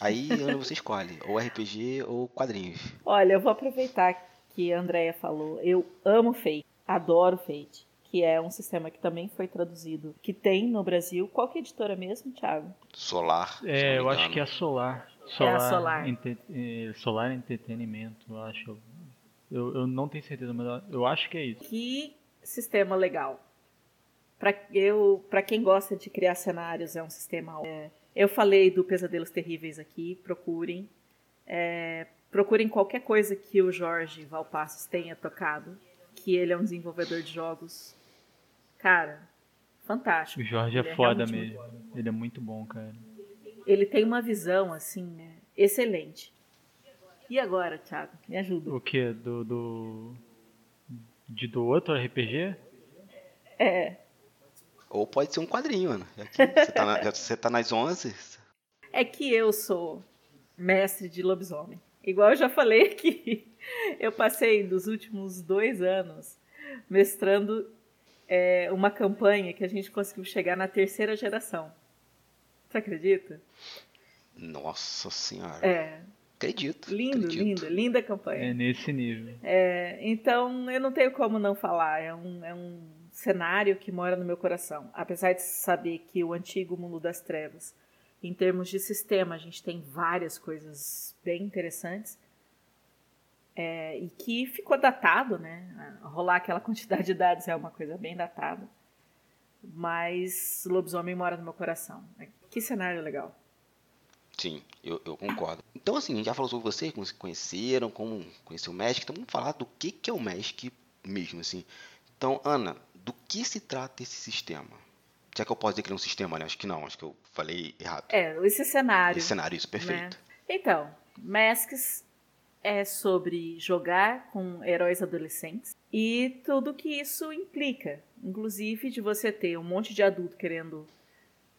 Aí você escolhe, ou RPG ou quadrinhos. Olha, eu vou aproveitar que a Andrea falou. Eu amo Fate, adoro Fate, que é um sistema que também foi traduzido, que tem no Brasil. Qual que é a editora mesmo, Thiago? Solar. É, eu acho que é a Solar. Solar, é a Solar. Ente, é, Solar Entretenimento, eu acho. Eu, eu não tenho certeza, mas eu acho que é isso. Que sistema legal. Para eu, para quem gosta de criar cenários, é um sistema é, eu falei do Pesadelos Terríveis aqui, procurem. É, procurem qualquer coisa que o Jorge Valpassos tenha tocado, que ele é um desenvolvedor de jogos. Cara, fantástico. O Jorge é, é foda mesmo. Ele é muito bom, cara. Ele tem uma visão, assim, né, excelente. E agora, Thiago? Me ajuda. O que? Do, do. De, do outro RPG? É. Ou pode ser um quadrinho, Ana. Você tá, na, você tá nas 11. É que eu sou mestre de lobisomem. Igual eu já falei aqui. Eu passei dos últimos dois anos mestrando é, uma campanha que a gente conseguiu chegar na terceira geração. Você acredita? Nossa senhora. É. Acredito. Lindo, acredito. linda, linda campanha. É nesse nível. É, então eu não tenho como não falar. É um, é um cenário que mora no meu coração. Apesar de saber que o antigo mundo das trevas, em termos de sistema, a gente tem várias coisas bem interessantes. É, e que ficou datado, né? Rolar aquela quantidade de dados é uma coisa bem datada. Mas lobisomem mora no meu coração. Que cenário legal. Sim, eu, eu, concordo. Então, assim, a gente já falou sobre você, como se conheceram, como conheceu o Magic. Então, vamos falar do que, que é o Magic mesmo, assim. Então, Ana, do que se trata esse sistema? Já que eu posso dizer que ele é um sistema, né? Acho que não, acho que eu falei errado. É, esse cenário. Esse cenário, isso, perfeito. Né? Então, Masks é sobre jogar com heróis adolescentes e tudo que isso implica. Inclusive de você ter um monte de adulto querendo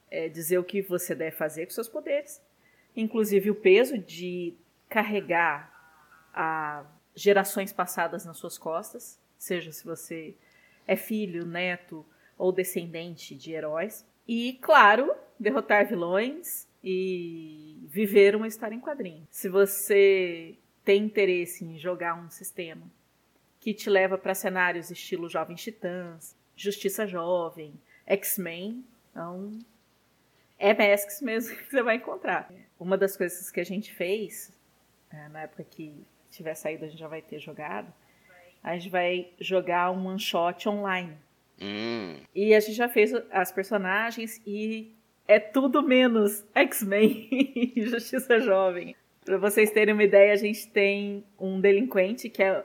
é, dizer o que você deve fazer com seus poderes. Inclusive o peso de carregar a gerações passadas nas suas costas, seja se você é filho, neto ou descendente de heróis. E, claro, derrotar vilões e viver uma história em quadrinho. Se você tem interesse em jogar um sistema que te leva para cenários estilo Jovens Titãs, Justiça Jovem, X-Men, então é Masks mesmo que você vai encontrar. Uma das coisas que a gente fez, é, na época que tiver saído a gente já vai ter jogado, a gente vai jogar um one shot online. Hum. E a gente já fez as personagens e é tudo menos X-Men e Justiça Jovem. Para vocês terem uma ideia, a gente tem um delinquente que é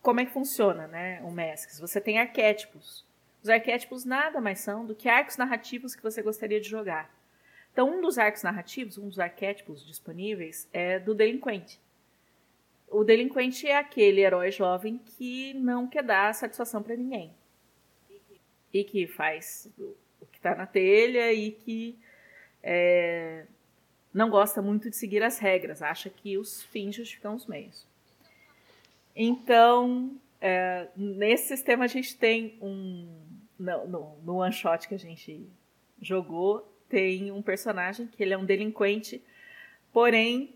como é que funciona, né? O Masks. Você tem arquétipos. Os arquétipos nada mais são do que arcos narrativos que você gostaria de jogar. Então, um dos arcos narrativos, um dos arquétipos disponíveis é do delinquente. O delinquente é aquele herói jovem que não quer dar satisfação para ninguém. E que faz o que está na telha e que é, não gosta muito de seguir as regras, acha que os fins justificam os meios. Então, é, nesse sistema a gente tem um. No, no, no one shot que a gente jogou, tem um personagem que ele é um delinquente, porém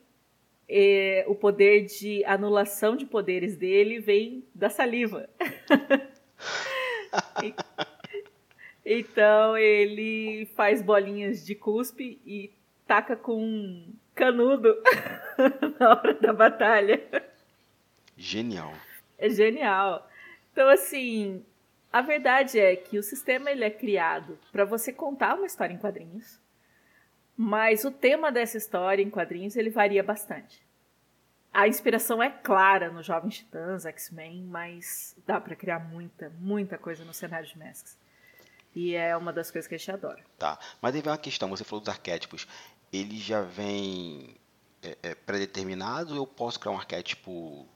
o poder de anulação de poderes dele vem da saliva. então ele faz bolinhas de cuspe e taca com canudo na hora da batalha. Genial. É genial. Então assim, a verdade é que o sistema ele é criado para você contar uma história em quadrinhos mas o tema dessa história em quadrinhos ele varia bastante. A inspiração é clara no Jovens Titãs, X-Men, mas dá para criar muita, muita coisa no cenário de Masks. E é uma das coisas que a gente adora. Tá, mas vem uma questão, você falou dos arquétipos. Ele já vem é, é, pré-determinado ou eu posso criar um arquétipo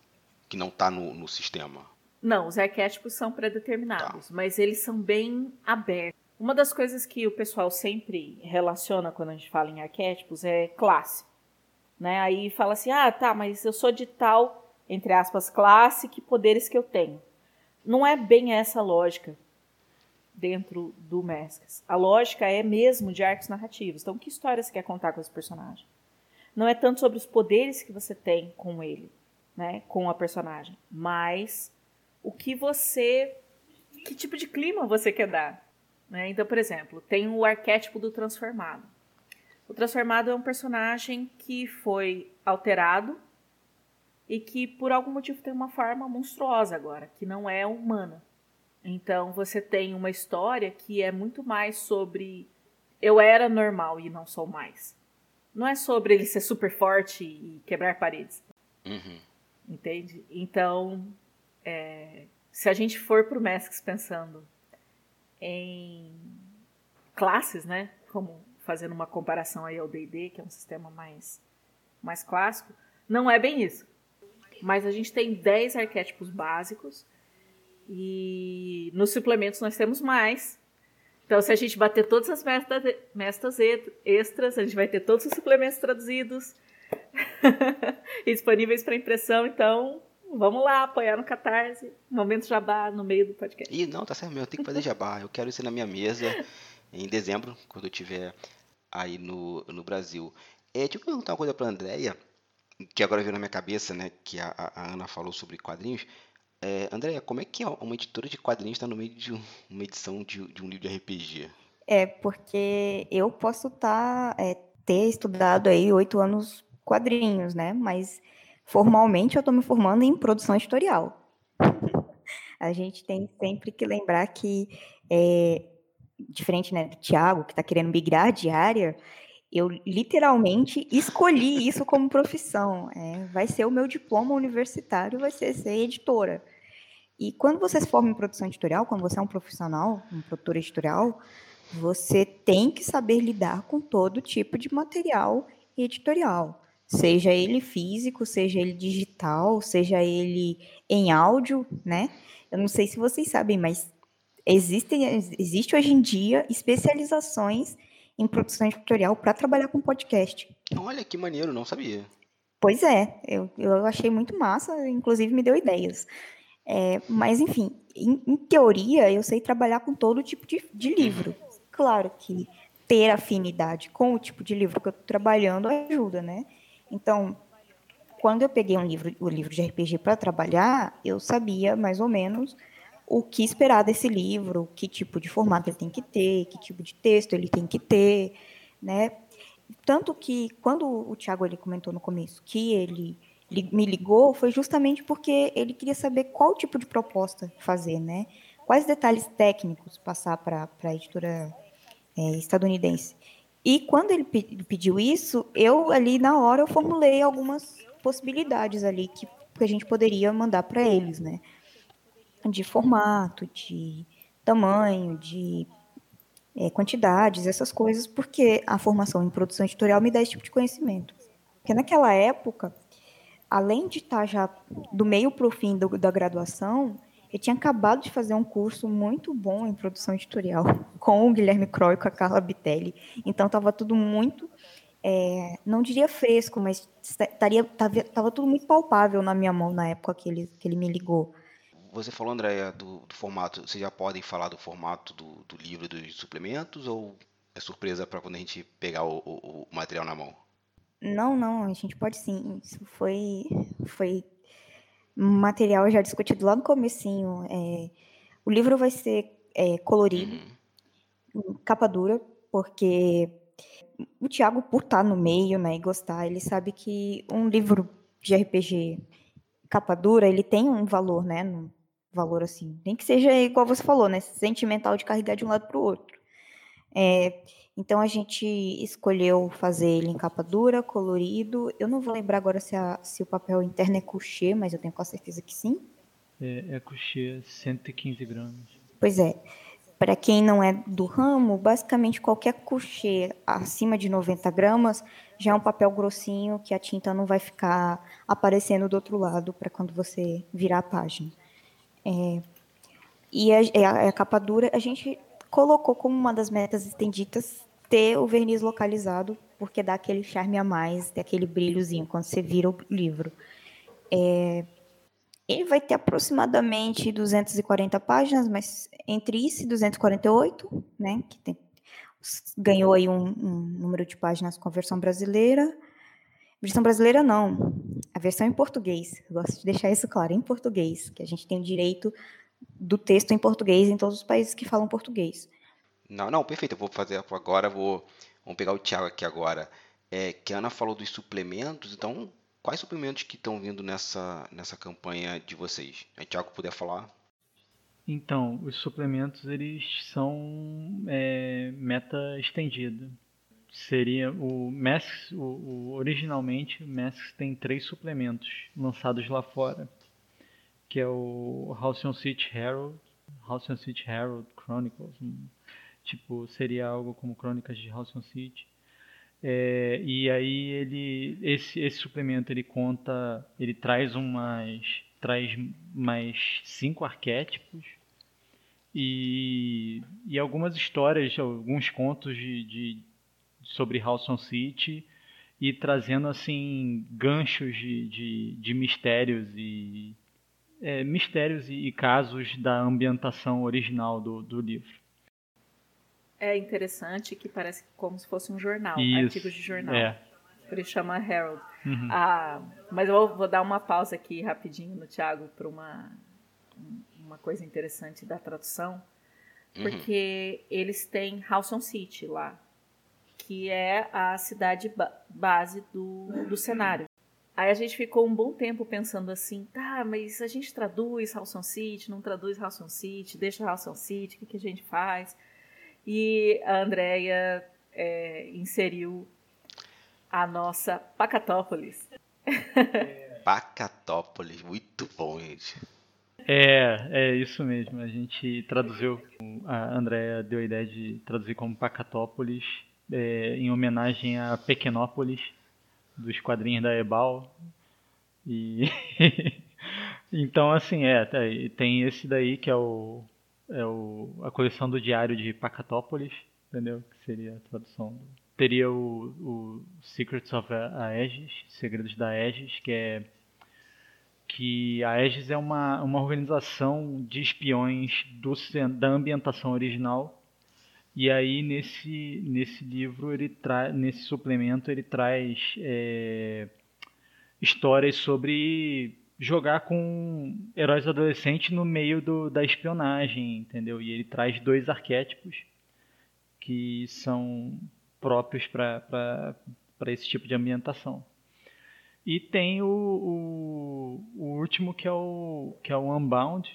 que não está no, no sistema? Não, os arquétipos são pré-determinados, tá. mas eles são bem abertos. Uma das coisas que o pessoal sempre relaciona quando a gente fala em arquétipos é classe. Né? Aí fala assim: ah, tá, mas eu sou de tal, entre aspas, classe, que poderes que eu tenho. Não é bem essa lógica dentro do Masks. A lógica é mesmo de arcos narrativos. Então, que história você quer contar com esse personagem? Não é tanto sobre os poderes que você tem com ele, né, com a personagem, mas o que você, que tipo de clima você quer dar. Né? Então, por exemplo, tem o arquétipo do transformado. O transformado é um personagem que foi alterado e que por algum motivo tem uma forma monstruosa agora, que não é humana. Então você tem uma história que é muito mais sobre eu era normal e não sou mais. Não é sobre ele ser super forte e quebrar paredes. Uhum. Entende? Então, é, se a gente for pro Masks pensando em classes, né? Como fazendo uma comparação aí ao D&D, que é um sistema mais, mais clássico, não é bem isso. Mas a gente tem 10 arquétipos básicos e nos suplementos nós temos mais. Então, se a gente bater todas as mestas extras, a gente vai ter todos os suplementos traduzidos disponíveis para impressão. Então, Vamos lá, apoiar no Catarse. Momento jabá no meio do podcast. Ih, não, tá certo, eu tenho que fazer jabá. Eu quero isso na minha mesa em dezembro, quando eu estiver aí no, no Brasil. É, deixa eu perguntar uma coisa pra Andréia, que agora veio na minha cabeça, né, que a, a Ana falou sobre quadrinhos. É, Andréia, como é que uma editora de quadrinhos está no meio de uma edição de, de, um livro de RPG? É, porque eu posso tá, é, ter estudado aí oito anos quadrinhos, né? Mas formalmente eu estou me formando em produção editorial. A gente tem sempre que lembrar que, é, diferente né, do Tiago, que está querendo migrar de área, eu literalmente escolhi isso como profissão. É, vai ser o meu diploma universitário, vai ser ser editora. E quando você se forma em produção editorial, quando você é um profissional, um produtor editorial, você tem que saber lidar com todo tipo de material editorial, seja ele físico, seja ele digital, seja ele em áudio, né? Eu não sei se vocês sabem, mas existem, existe hoje em dia especializações em produção editorial para trabalhar com podcast. Olha que maneiro, não sabia. Pois é, eu, eu achei muito massa, inclusive me deu ideias. É, mas, enfim, em, em, teoria, eu sei trabalhar com todo tipo de, de livro. Claro que ter afinidade com o tipo de livro que eu estou trabalhando ajuda, né? Então, quando eu peguei um livro, o livro de RPG para trabalhar, eu sabia mais ou menos o que esperar desse livro, que tipo de formato ele tem que ter, que tipo de texto ele tem que ter, né? Tanto que quando o Tiago ele comentou no começo que ele me ligou, foi justamente porque ele queria saber qual tipo de proposta fazer, né? Quais detalhes técnicos passar para a editora é, estadunidense. E quando ele pediu isso, eu ali na hora eu formulei algumas possibilidades ali que, que a gente poderia mandar para eles, né? de formato, de tamanho, de é, quantidades, essas coisas, porque a formação em produção editorial me dá esse tipo de conhecimento. Porque naquela época, além de estar já do meio para o fim do, da graduação, eu tinha acabado de fazer um curso muito bom em produção editorial com o Guilherme Croy e com a Carla Bitelli. Então estava tudo muito, é, não diria fresco, mas estava tudo muito palpável na minha mão na época que ele, que ele me ligou. Você falou, Andréia, do, do, formato. Vocês já podem falar do formato do, do livro dos suplementos ou é surpresa para quando a gente pegar o, o, o, material na mão? Não, não, a gente pode sim. Isso foi, foi material já discutido lá no comecinho. É, o livro vai ser é, colorido, uhum. capa dura, porque o Thiago, por estar no meio né, e gostar, ele sabe que um livro de RPG capa dura, ele tem um valor, né? valor assim. Nem que seja igual você falou, né? Sentimental de carregar de um lado para o outro. É, então a gente escolheu fazer ele em capa dura, colorido. Eu não vou lembrar agora se, a, se o papel interno é couché, mas eu tenho quase certeza que sim. É, é couché, 115 gramas. Pois é. Para quem não é do ramo, basicamente qualquer couché acima de 90 gramas já é um papel grossinho que a tinta não vai ficar aparecendo do outro lado para quando você virar a página. É, e a, a, a, capa dura a gente colocou como uma das metas estendidas ter o verniz localizado, porque dá aquele charme a mais, aquele brilhozinho quando você vira o livro. É, ele vai ter aproximadamente 240 páginas, mas entre isso e 248, né, que tem, ganhou aí um, um número de páginas com a versão brasileira. Versão brasileira não, a versão em português. Eu gosto de deixar isso claro, em português, que a gente tem o direito do texto em português em todos os países que falam português. Não, não, perfeito. Eu vou fazer agora, vou vamos pegar o Thiago aqui agora. É, que a Ana falou dos suplementos, então quais suplementos que estão vindo nessa, nessa campanha de vocês? O Thiago puder falar. Então, os suplementos eles são é, meta estendida seria o Masks, o, o, originalmente o Masks tem três suplementos lançados lá fora, que é o Halcyon City Herald, Halcyon City Herald Chronicles, tipo seria algo como Crônicas de Halcyon City. É, e aí ele esse, esse suplemento ele conta, ele traz umas traz mais cinco arquétipos e, e algumas histórias, alguns contos de, de sobre Halson City e trazendo assim ganchos de, de, de mistérios e é, mistérios e, e, casos da ambientação original do, do livro. É interessante que parece como se fosse um jornal, isso, artigos de jornal. É. Por isso chama Herald. Uhum. Ah, mas eu vou, vou, dar uma pausa aqui rapidinho no Thiago para uma uma coisa interessante da tradução, uhum. porque uhum. eles têm Halson City lá, que é a cidade base do, do cenário. Aí a gente ficou um bom tempo pensando assim, tá, mas a gente traduz Halson City, não traduz Halson City, deixa Halson City, o que, que a gente faz? E a Andrea é, inseriu a nossa Pacatópolis. Pacatópolis, muito bom, gente. É, é isso mesmo. A gente traduziu, a Andrea deu a ideia de traduzir como Pacatópolis, é, em homenagem a Pequenópolis, dos quadrinhos da Ebal. E então assim, é, tá, tem esse daí que é o é o a coleção do diário de Pacatópolis, entendeu? Que seria a tradução. Do... Teria o, o Secrets of Aegis, Segredos da Aegis, que é que a Aegis é uma, uma organização de espiões do, da ambientação original e aí nesse, nesse livro, ele traz nesse suplemento, ele traz é, histórias sobre jogar com heróis adolescentes no meio do, da espionagem, entendeu? E ele traz dois arquétipos que são próprios para esse tipo de ambientação. E tem o, o, o, último que é o, que é o Unbound,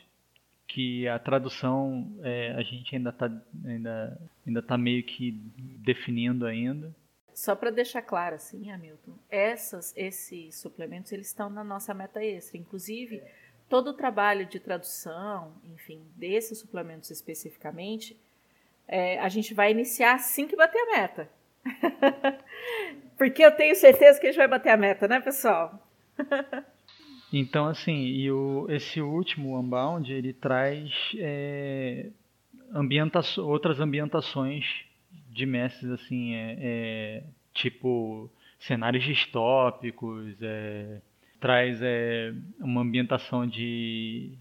que a tradução é, a gente ainda está ainda, ainda tá meio que definindo ainda. Só para deixar claro, assim, Hamilton, essas, esses suplementos eles estão na nossa meta extra. Inclusive, todo o trabalho de tradução, enfim, desses suplementos especificamente, é, a gente vai iniciar assim que bater a meta. Porque eu tenho certeza que a gente vai bater a meta, né, pessoal? Então, assim, e o, esse último Unbound, ele traz é, outras ambientações de mestres, assim, é, é, tipo cenários distópicos, é, traz é, uma ambientação de,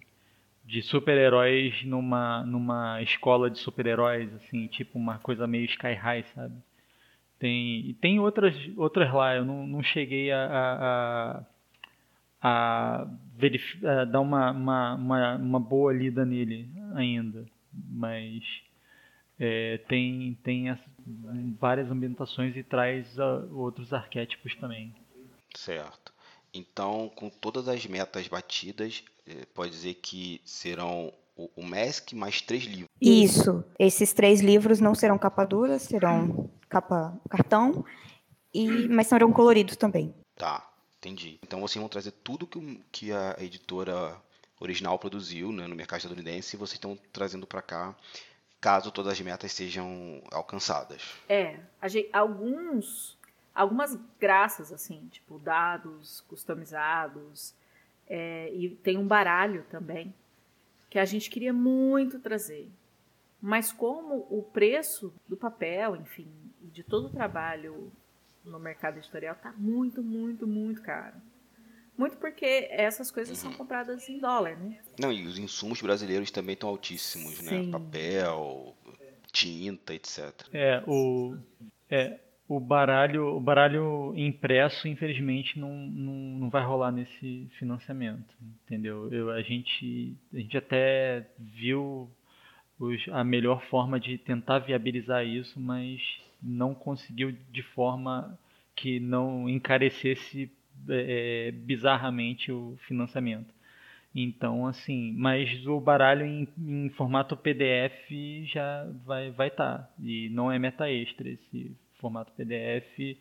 de super-heróis numa, numa escola de super-heróis, assim, tipo uma coisa meio Sky High, sabe? Tem, tem outras, outras lá, eu não, não cheguei a, a a, a dar uma, uma, uma, uma, boa lida nele ainda. Mas é, tem, tem as, várias ambientações e traz uh, outros arquétipos também. Certo. Então, com todas as metas batidas, é, pode dizer que serão o, o MESC mais três livros. Isso. Esses três livros não serão capa dura, serão capa cartão, e, mas serão coloridos também. Tá. Entendi. Então vocês vão trazer tudo que, que a editora original produziu né, no mercado estadunidense e vocês estão trazendo para cá caso todas as metas sejam alcançadas. É, gente, alguns, algumas graças assim, tipo dados customizados é, e tem um baralho também que a gente queria muito trazer, mas como o preço do papel, enfim, de todo o trabalho no mercado editorial tá muito, muito, muito caro. Muito porque essas coisas uhum. são compradas em dólar, né? Não, e os insumos brasileiros também estão altíssimos, né? Sim. né? Papel, tinta, etc. É, o, é, o baralho, o baralho impresso, infelizmente, não, não, não vai rolar nesse financiamento, entendeu? Eu, a, gente, a gente até viu os, a melhor forma de tentar viabilizar isso, mas não conseguiu de forma que não encarecesse é, bizarramente o financiamento. Então, assim, mas o baralho em, em formato PDF já vai vai estar tá, e não é meta extra esse formato PDF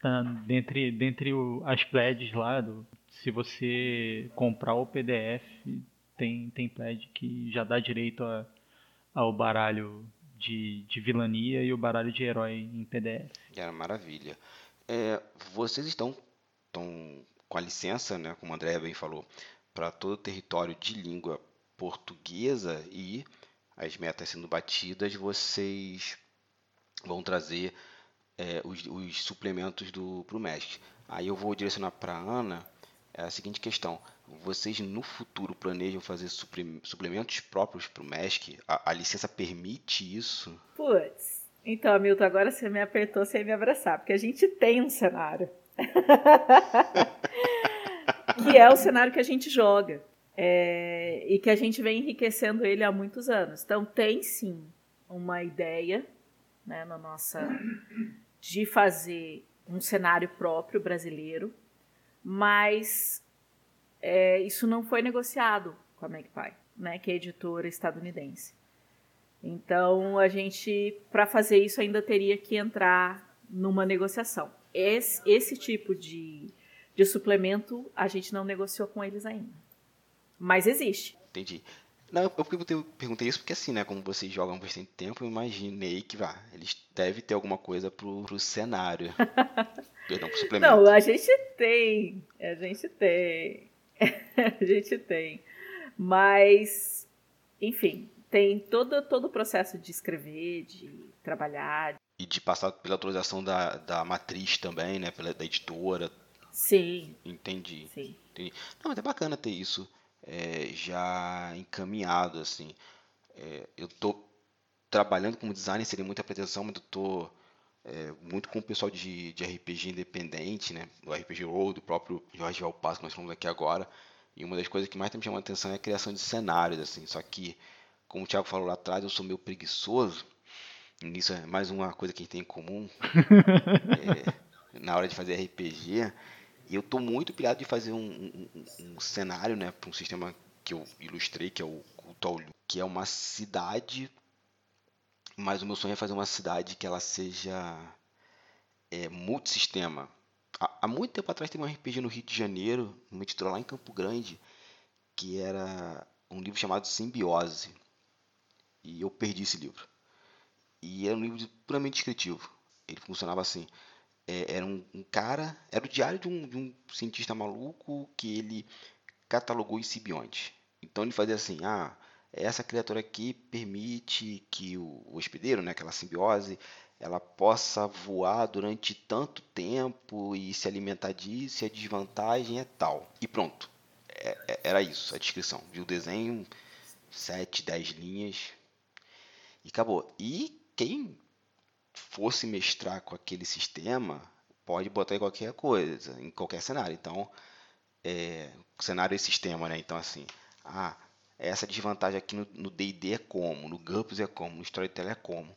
tá dentre dentre o, as pledges lá do, se você comprar o PDF tem tem pledge que já dá direito a, ao baralho de, de vilania e o baralho de herói em PDF. Era maravilha. É, vocês estão, estão com a licença, né, como o André bem falou, para todo o território de língua portuguesa e as metas sendo batidas, vocês vão trazer é, os, os, suplementos para o MESC. Aí eu vou direcionar para a Ana é a seguinte questão. Vocês no futuro planejam fazer suplementos próprios para o MESC? A, a, licença permite isso? Putz, então, Milton, agora você me apertou sem me abraçar, porque a gente tem um cenário. Que é o cenário que a gente joga. É, e que a gente vem enriquecendo ele há muitos anos. Então tem sim uma ideia né, na nossa de fazer um cenário próprio brasileiro, mas é, isso não foi negociado com a Magpie, né, que é editora estadunidense. Então a gente, para fazer isso, ainda teria que entrar numa negociação. Esse, esse tipo de, de suplemento a gente não negociou com eles ainda. Mas existe. Entendi. Não, eu perguntei isso porque assim, né? Como vocês jogam bastante tempo, eu imaginei que vá, eles devem ter alguma coisa pro, pro cenário. Perdão, pro suplemento. Não, a gente tem. A gente tem. a gente tem. Mas, enfim, tem todo, todo o processo de escrever, de trabalhar. E de passar pela autorização da, da matriz também, né? Pela, da editora. Sim. Entendi. Sim. Entendi. Não, mas é bacana ter isso é, já encaminhado, assim. É, eu tô trabalhando como designer, seria muita pretensão, mas eu tô é, muito com o pessoal de, de RPG independente, né? Do RPG World, do próprio Jorge Valpasso, que nós estamos aqui agora. E uma das coisas que mais está me chamando a atenção é a criação de cenários, assim. Só que, como o Thiago falou lá atrás, eu sou meio preguiçoso. Isso é mais uma coisa que a gente tem em comum. é, na hora de fazer RPG. E eu estou muito pilhado de fazer um, um, um cenário, né, para um sistema que eu ilustrei, que é o Culto que é uma cidade, mas o meu sonho é fazer uma cidade que ela seja é, multissistema. Há, há muito tempo atrás teve um RPG no Rio de Janeiro, uma editora lá em Campo Grande, que era um livro chamado Simbiose. E eu perdi esse livro. E era um livro puramente descritivo. Ele funcionava assim é, era um, um, cara, era o diário de um, de um, cientista maluco que ele catalogou os simbiontes. Então ele fazia assim, ah, essa criatura aqui permite que o, o hospedeiro, né, aquela simbiose, ela possa voar durante tanto tempo e se alimentar disso, e a desvantagem é tal. E pronto. É, é, era isso, a descrição. De o desenho, 7, 10 linhas. E acabou. E quem fosse mestrar com aquele sistema, pode botar em qualquer coisa, em qualquer cenário. Então, é, cenário e sistema, né? Então, assim, ah, essa desvantagem aqui no D&D é como, no GURPS é como, no Storyteller é como.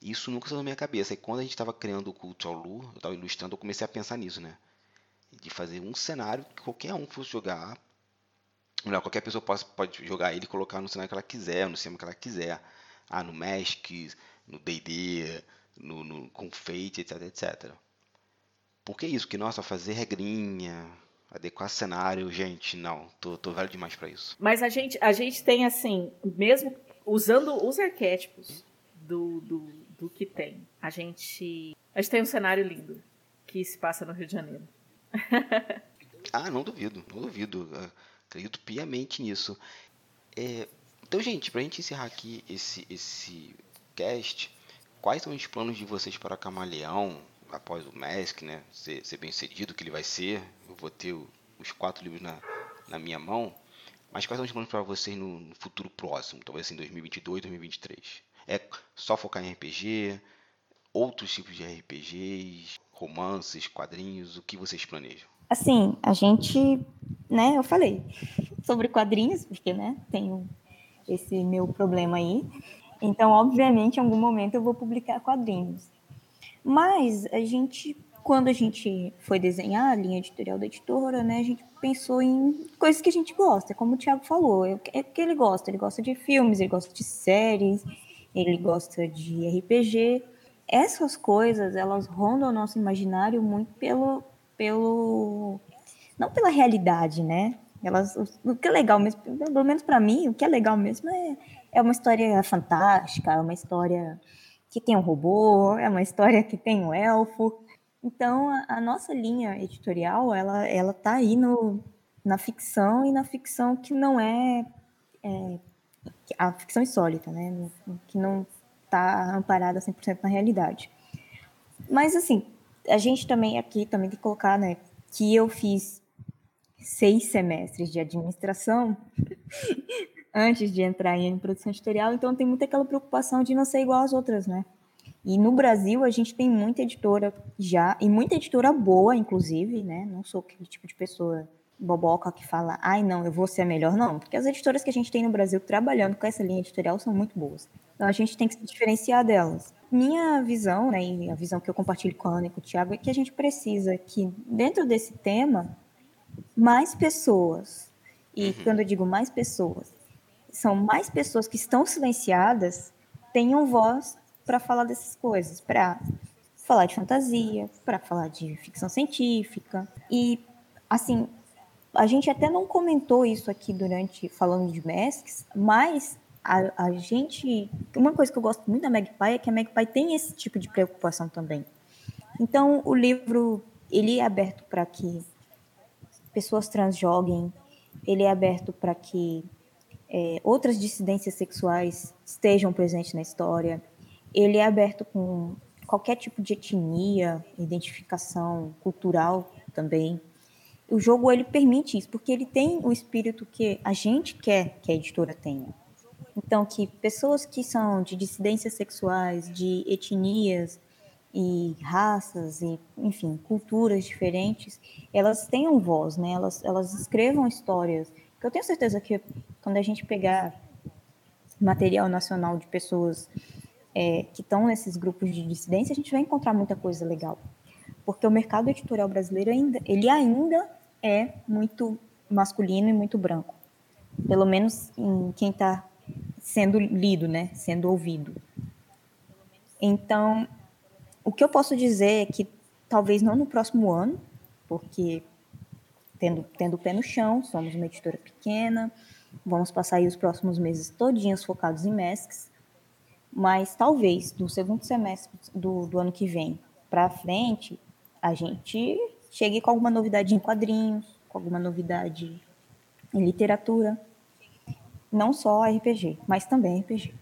Isso nunca saiu na minha cabeça. E quando a gente estava criando o Culto ao Lu, eu estava ilustrando, eu comecei a pensar nisso, né? De fazer um cenário que qualquer um fosse jogar. Melhor, qualquer pessoa pode, pode jogar ele e colocar no cenário que ela quiser, no sistema que ela quiser. Ah, no Magic, no D&D, no, no, com fate, etc, etc. Por que isso? Que, nossa, fazer regrinha, adequar cenário, gente, não, tô, tô velho demais para isso. Mas a gente, a gente tem, assim, mesmo usando os arquétipos do, do, do que tem, a gente, a gente tem um cenário lindo que se passa no Rio de Janeiro. ah, não duvido, não duvido. Acredito piamente nisso. É, então, gente, pra gente encerrar aqui esse, esse cast, quais são os planos de vocês para Camaleão após o Mask, né? Ser, ser bem sucedido que ele vai ser. Eu vou ter os quatro livros na, na minha mão. Mas quais são os planos para vocês no, no, futuro próximo? Talvez em 2022, 2023. É só focar em RPG? Outros tipos de RPGs? Romances, quadrinhos? O que vocês planejam? Assim, a gente, né? Eu falei sobre quadrinhos, porque, né? Tenho esse meu problema aí. Então, obviamente, em algum momento eu vou publicar quadrinhos. Mas a gente, quando a gente foi desenhar a linha editorial da editora, né, a gente pensou em coisas que a gente gosta, como o Thiago falou, é o que ele gosta. Ele gosta de filmes, ele gosta de séries, ele gosta de RPG. Essas coisas, elas rondam o nosso imaginário muito pelo, pelo não pela realidade, né? Elas, o que é legal mesmo, pelo menos para mim, o que é legal mesmo é é uma história fantástica, é uma história que tem um robô, é uma história que tem um elfo. Então, a, a nossa linha editorial, ela, ela tá aí no, na ficção e na ficção que não é, é a ficção insólita, né? Que não está amparada 100% na realidade. Mas, assim, a gente também aqui também tem que colocar, né, que eu fiz seis semestres de administração antes de entrar em produção editorial, então tem muita aquela preocupação de não ser igual às outras, né? E no Brasil a gente tem muita editora já, e muita editora boa, inclusive, né? Não sou aquele tipo de pessoa boboca que fala, ai não, eu vou ser a melhor, não, porque as editoras que a gente tem no Brasil trabalhando com essa linha editorial são muito boas. Então a gente tem que se diferenciar delas. Minha visão, né, e a visão que eu compartilho com a Ana e com o Thiago, é que a gente precisa que, dentro desse tema, mais pessoas, e uhum. quando eu digo mais pessoas, são mais pessoas que estão silenciadas, tenham voz para falar dessas coisas, para falar de fantasia, para falar de ficção científica. E, assim, a gente até não comentou isso aqui durante falando de Masks, mas a, a, gente. Uma coisa que eu gosto muito da Magpie é que a Magpie tem esse tipo de preocupação também. Então, o livro ele é aberto para que pessoas trans joguem, ele é aberto para que é, outras dissidências sexuais estejam presentes na história, ele é aberto com qualquer tipo de etnia, identificação cultural também o jogo ele permite isso, porque ele tem o espírito que a gente quer que a editora tenha. Então, que pessoas que são de dissidências sexuais, de etnias e raças e, enfim, culturas diferentes, elas tenham voz, né? Elas, elas escrevam histórias. Eu tenho certeza que quando a gente pegar material nacional de pessoas é, que estão nesses grupos de dissidência, a gente vai encontrar muita coisa legal porque o mercado editorial brasileiro ainda, ele ainda é muito masculino e muito branco. Pelo menos em quem está sendo lido, né, sendo ouvido. Então, o que eu posso dizer é que talvez não no próximo ano, porque tendo tendo o pé no chão, somos uma editora pequena, vamos passar aí os próximos meses todinhos focados em masks, mas talvez do segundo semestre do, do ano que vem para frente, a gente chegue com alguma novidade em quadrinhos, com alguma novidade em literatura. Não só RPG, mas também RPG.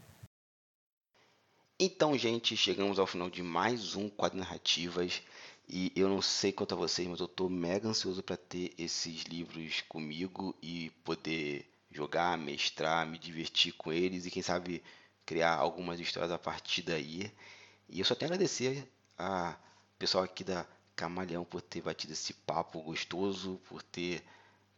Então, gente, chegamos ao final de mais um Quadro Narrativas. E eu não sei quanto a vocês, mas eu estou mega ansioso para ter esses livros comigo e poder jogar, mestrar, me divertir com eles e quem sabe criar algumas histórias a partir daí. E eu só tenho a agradecer a pessoal aqui da Camaleão por ter batido esse papo gostoso, por ter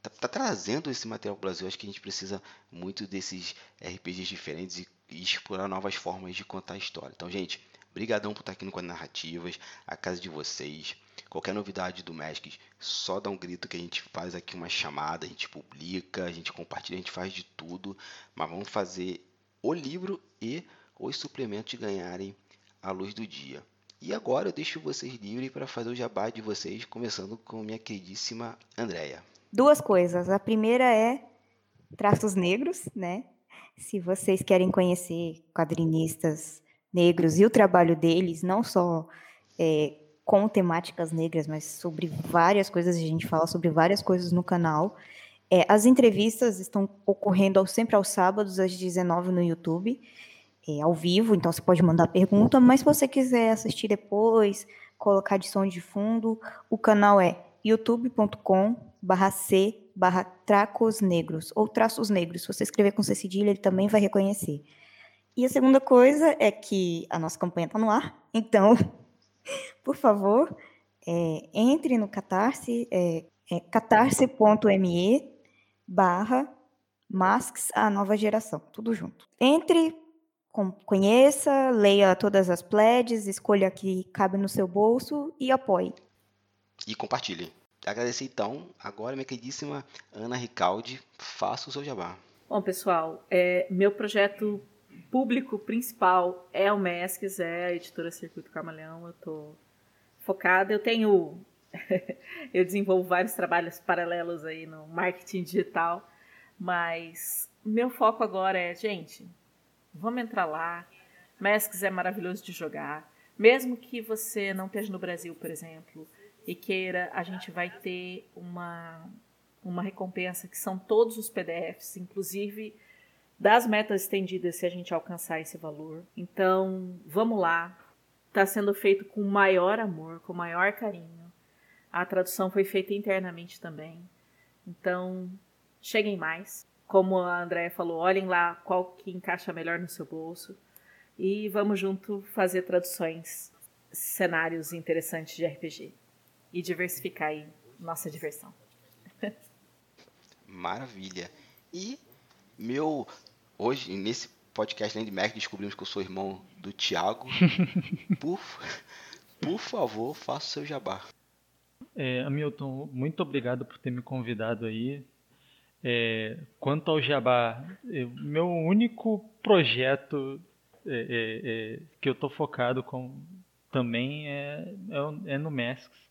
tá, tá trazendo esse material para o Brasil. Acho que a gente precisa muito desses RPGs diferentes e, e explorar novas formas de contar a história. Então, gente, brigadão por estar aqui no Quadro Narrativas, a casa de vocês. Qualquer novidade do Magic, só dá um grito que a gente faz aqui uma chamada, a gente publica, a gente compartilha, a gente faz de tudo. Mas vamos fazer o livro e os suplementos ganharem a luz do dia. E agora eu deixo vocês livres para fazer o jabá de vocês, começando com minha queridíssima Andréia. Duas coisas. A primeira é traços negros, né? Se vocês querem conhecer quadrinistas negros e o trabalho deles, não só é, com temáticas negras, mas sobre várias coisas, a gente fala sobre várias coisas no canal. É, as entrevistas estão ocorrendo sempre aos sábados, às 19 no YouTube é, ao vivo, então você pode mandar pergunta, mas se você quiser assistir depois, colocar de som de fundo, o canal é youtube.com barra C barra tracos negros, ou traços negros. Se você escrever com C cedilha, ele também vai reconhecer. E a segunda coisa é que a nossa campanha está no ar, então, por favor, é, entre no Catarse, é, é catarse.me barra Masks a nova geração, tudo junto. Entre conheça, leia todas as pledges, escolha que cabe no seu bolso e apoie. E compartilhe. Agradecer então, agora minha queridíssima Ana Ricaldi, faça o seu jabá. Bom, pessoal, é, meu projeto público principal é o MESCS, é a editora Circuito Camaleão. Eu estou focada, eu tenho. eu desenvolvo vários trabalhos paralelos aí no marketing digital, mas meu foco agora é, gente, Vamos entrar lá. Masks é maravilhoso de jogar. Mesmo que você não esteja no Brasil, por exemplo, e queira, a gente vai ter uma, uma recompensa que são todos os PDFs, inclusive das metas estendidas se a gente alcançar esse valor. Então, vamos lá. Está sendo feito com maior amor, com maior carinho. A tradução foi feita internamente também. Então, cheguem mais como a Andrea falou, olhem lá qual que encaixa melhor no seu bolso e vamos junto fazer traduções, cenários interessantes de RPG e diversificar aí nossa diversão. Maravilha. E meu hoje nesse podcast Land Mac descobrimos que eu sou irmão do Thiago. por, por favor, faça o seu jabá. É, Hamilton, muito obrigado por ter me convidado aí. É, quanto ao Jabá, é, meu único projeto é, é, é que eu estou focado com, também é, é, no Masks.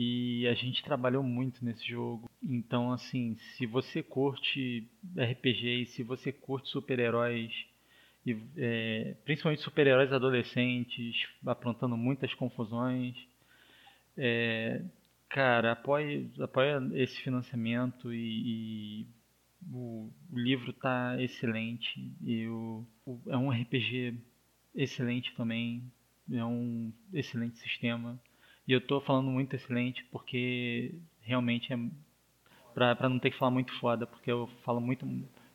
E a gente trabalhou muito nesse jogo. Então, assim, se você curte RPG se você curte super-heróis, e, principalmente super-heróis adolescentes, aprontando muitas confusões, é, cara, apoie, apoie esse financiamento e, e o, livro tá excelente e o, é um RPG excelente também, é um excelente sistema. E eu tô falando muito excelente porque realmente é pra, pra não ter que falar muito foda, porque eu falo muito,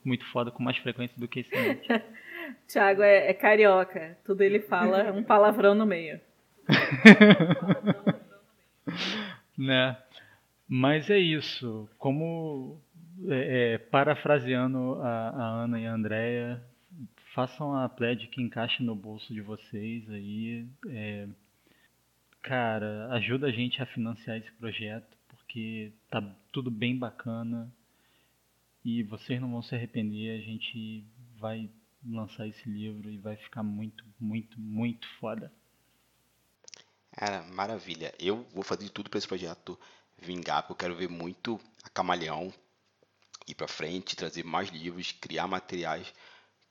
muito foda com mais frequência do que excelente. Tiago é, é carioca, tudo ele fala um palavrão no meio. né? Mas é isso. Como é, é, parafraseando a, a, Ana e a Andrea, façam a pledge que encaixe no bolso de vocês aí. É, cara, ajuda a gente a financiar esse projeto, porque tá tudo bem bacana e vocês não vão se arrepender. A gente vai lançar esse livro e vai ficar muito, muito, muito foda. Cara, maravilha. Eu vou fazer de tudo para esse projeto vingar, porque eu quero ver muito a Camaleão ir para frente, trazer mais livros, criar materiais,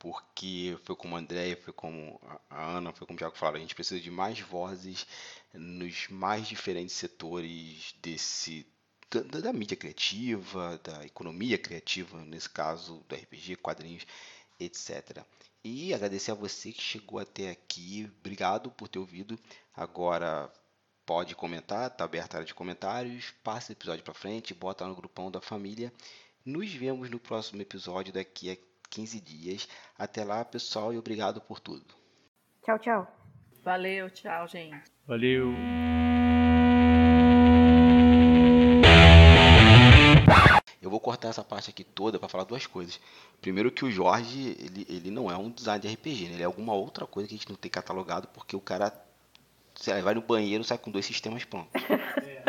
porque foi como a Andréia, foi como a Ana, foi como o Thiago falaram, a gente precisa de mais vozes nos mais diferentes setores desse da, da mídia criativa, da economia criativa, nesse caso do RPG, quadrinhos, etc. E agradecer a você que chegou até aqui. Obrigado por ter ouvido. Agora pode comentar, tá aberta a área de comentários. Passa o episódio para frente, bota no grupão da família. Nos vemos no próximo episódio daqui a 15 dias. Até lá, pessoal, e obrigado por tudo. Tchau, tchau. Valeu, tchau, gente. Valeu. Eu vou cortar essa parte aqui toda para falar duas coisas. Primeiro que o Jorge, ele, ele não é um design de RPG, né? ele é alguma outra coisa que a gente não tem catalogado, porque o cara sei lá, vai no banheiro sai com dois sistemas prontos. É,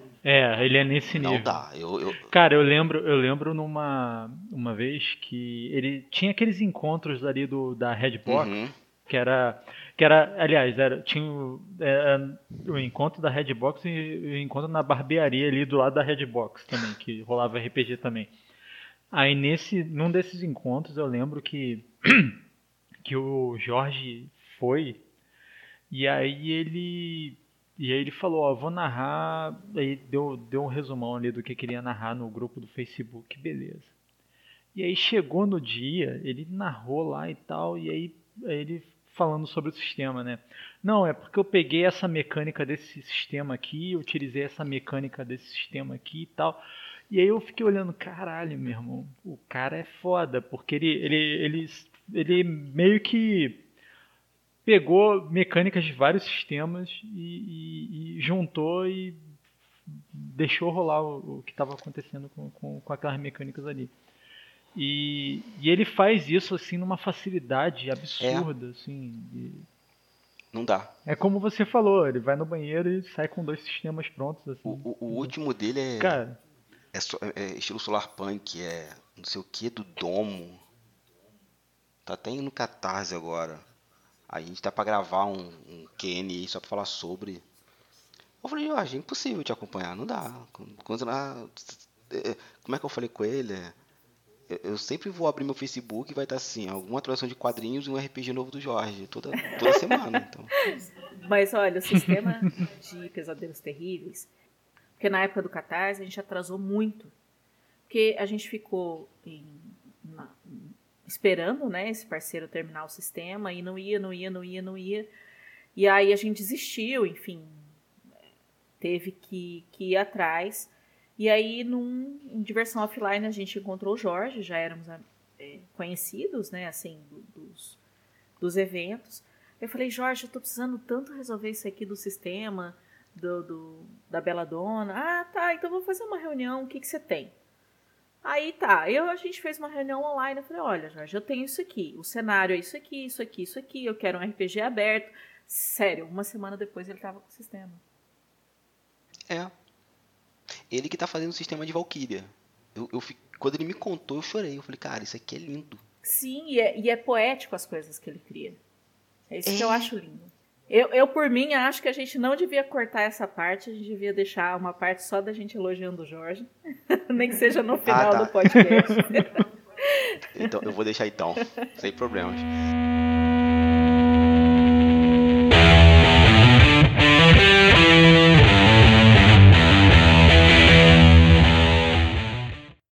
ele é nesse nível. Não dá. Eu, eu... Cara, eu lembro, eu lembro numa uma vez que ele tinha aqueles encontros ali do da Redbox, uhum. que era que era, aliás, era, tinha o, era, o encontro da Redbox e o encontro na barbearia ali do lado da Redbox também, que rolava RPG também. Aí nesse, num desses encontros eu lembro que que o Jorge foi e aí ele e aí ele falou, ó, vou narrar, aí deu, deu um resumão ali do que queria narrar no grupo do Facebook, beleza. E aí chegou no dia, ele narrou lá e tal, e aí, aí ele falando sobre o sistema, né? Não, é porque eu peguei essa mecânica desse sistema aqui, utilizei essa mecânica desse sistema aqui e tal. E aí eu fiquei olhando, caralho, meu irmão, o cara é foda, porque ele, ele, ele, ele meio que pegou mecânicas de vários sistemas e, e, e juntou e deixou rolar o, o que estava acontecendo com, com, com aquelas mecânicas ali. E, e ele faz isso assim numa facilidade absurda, é. assim. De... Não dá. É como você falou, ele vai no banheiro e sai com dois sistemas prontos. Assim. O, o, o último dele é. Cara. É, é, estilo Solar Punk, é não sei o que do Domo. Tá até no Catarse agora. A gente tá pra gravar um, um QN aí só pra falar sobre. Eu falei, Jorge, é impossível te acompanhar, não dá. Quando, é, como é que eu falei com ele? eu sempre vou abrir meu Facebook e vai estar assim, alguma atuação de quadrinhos e um RPG novo do Jorge, toda, toda semana. Então. Mas olha, o sistema de pesadelos terríveis, porque na época do Catarse a gente atrasou muito. Porque a gente ficou em, esperando né, esse parceiro terminar o sistema e não ia, não ia, não ia, não ia. E aí a gente desistiu, enfim, teve que, que ir atrás. E aí, num, em diversão offline, a gente encontrou o Jorge, já éramos é, conhecidos, né, assim, do, dos, dos eventos. Eu falei, Jorge, eu tô precisando tanto resolver isso aqui do sistema, do, do da Bela Dona. Ah, tá, então vou fazer uma reunião, o que, que você tem? Aí tá, eu, a gente fez uma reunião online, eu falei, olha, Jorge, eu tenho isso aqui, o cenário é isso aqui, isso aqui, isso aqui, eu quero um RPG aberto. Sério, uma semana depois ele tava com o sistema. É. Ele que tá fazendo o sistema de Valkyria. Eu, eu, quando ele me contou, eu chorei. Eu falei, cara, isso aqui é lindo. Sim, e é, e é poético as coisas que ele cria. É isso é. que eu é. acho lindo. Eu, eu, por mim, acho que a gente não devia cortar essa parte, a gente devia deixar uma parte só da gente elogiando o Jorge. Nem que seja no final ah, tá. do podcast. então, eu vou deixar então, sem problemas.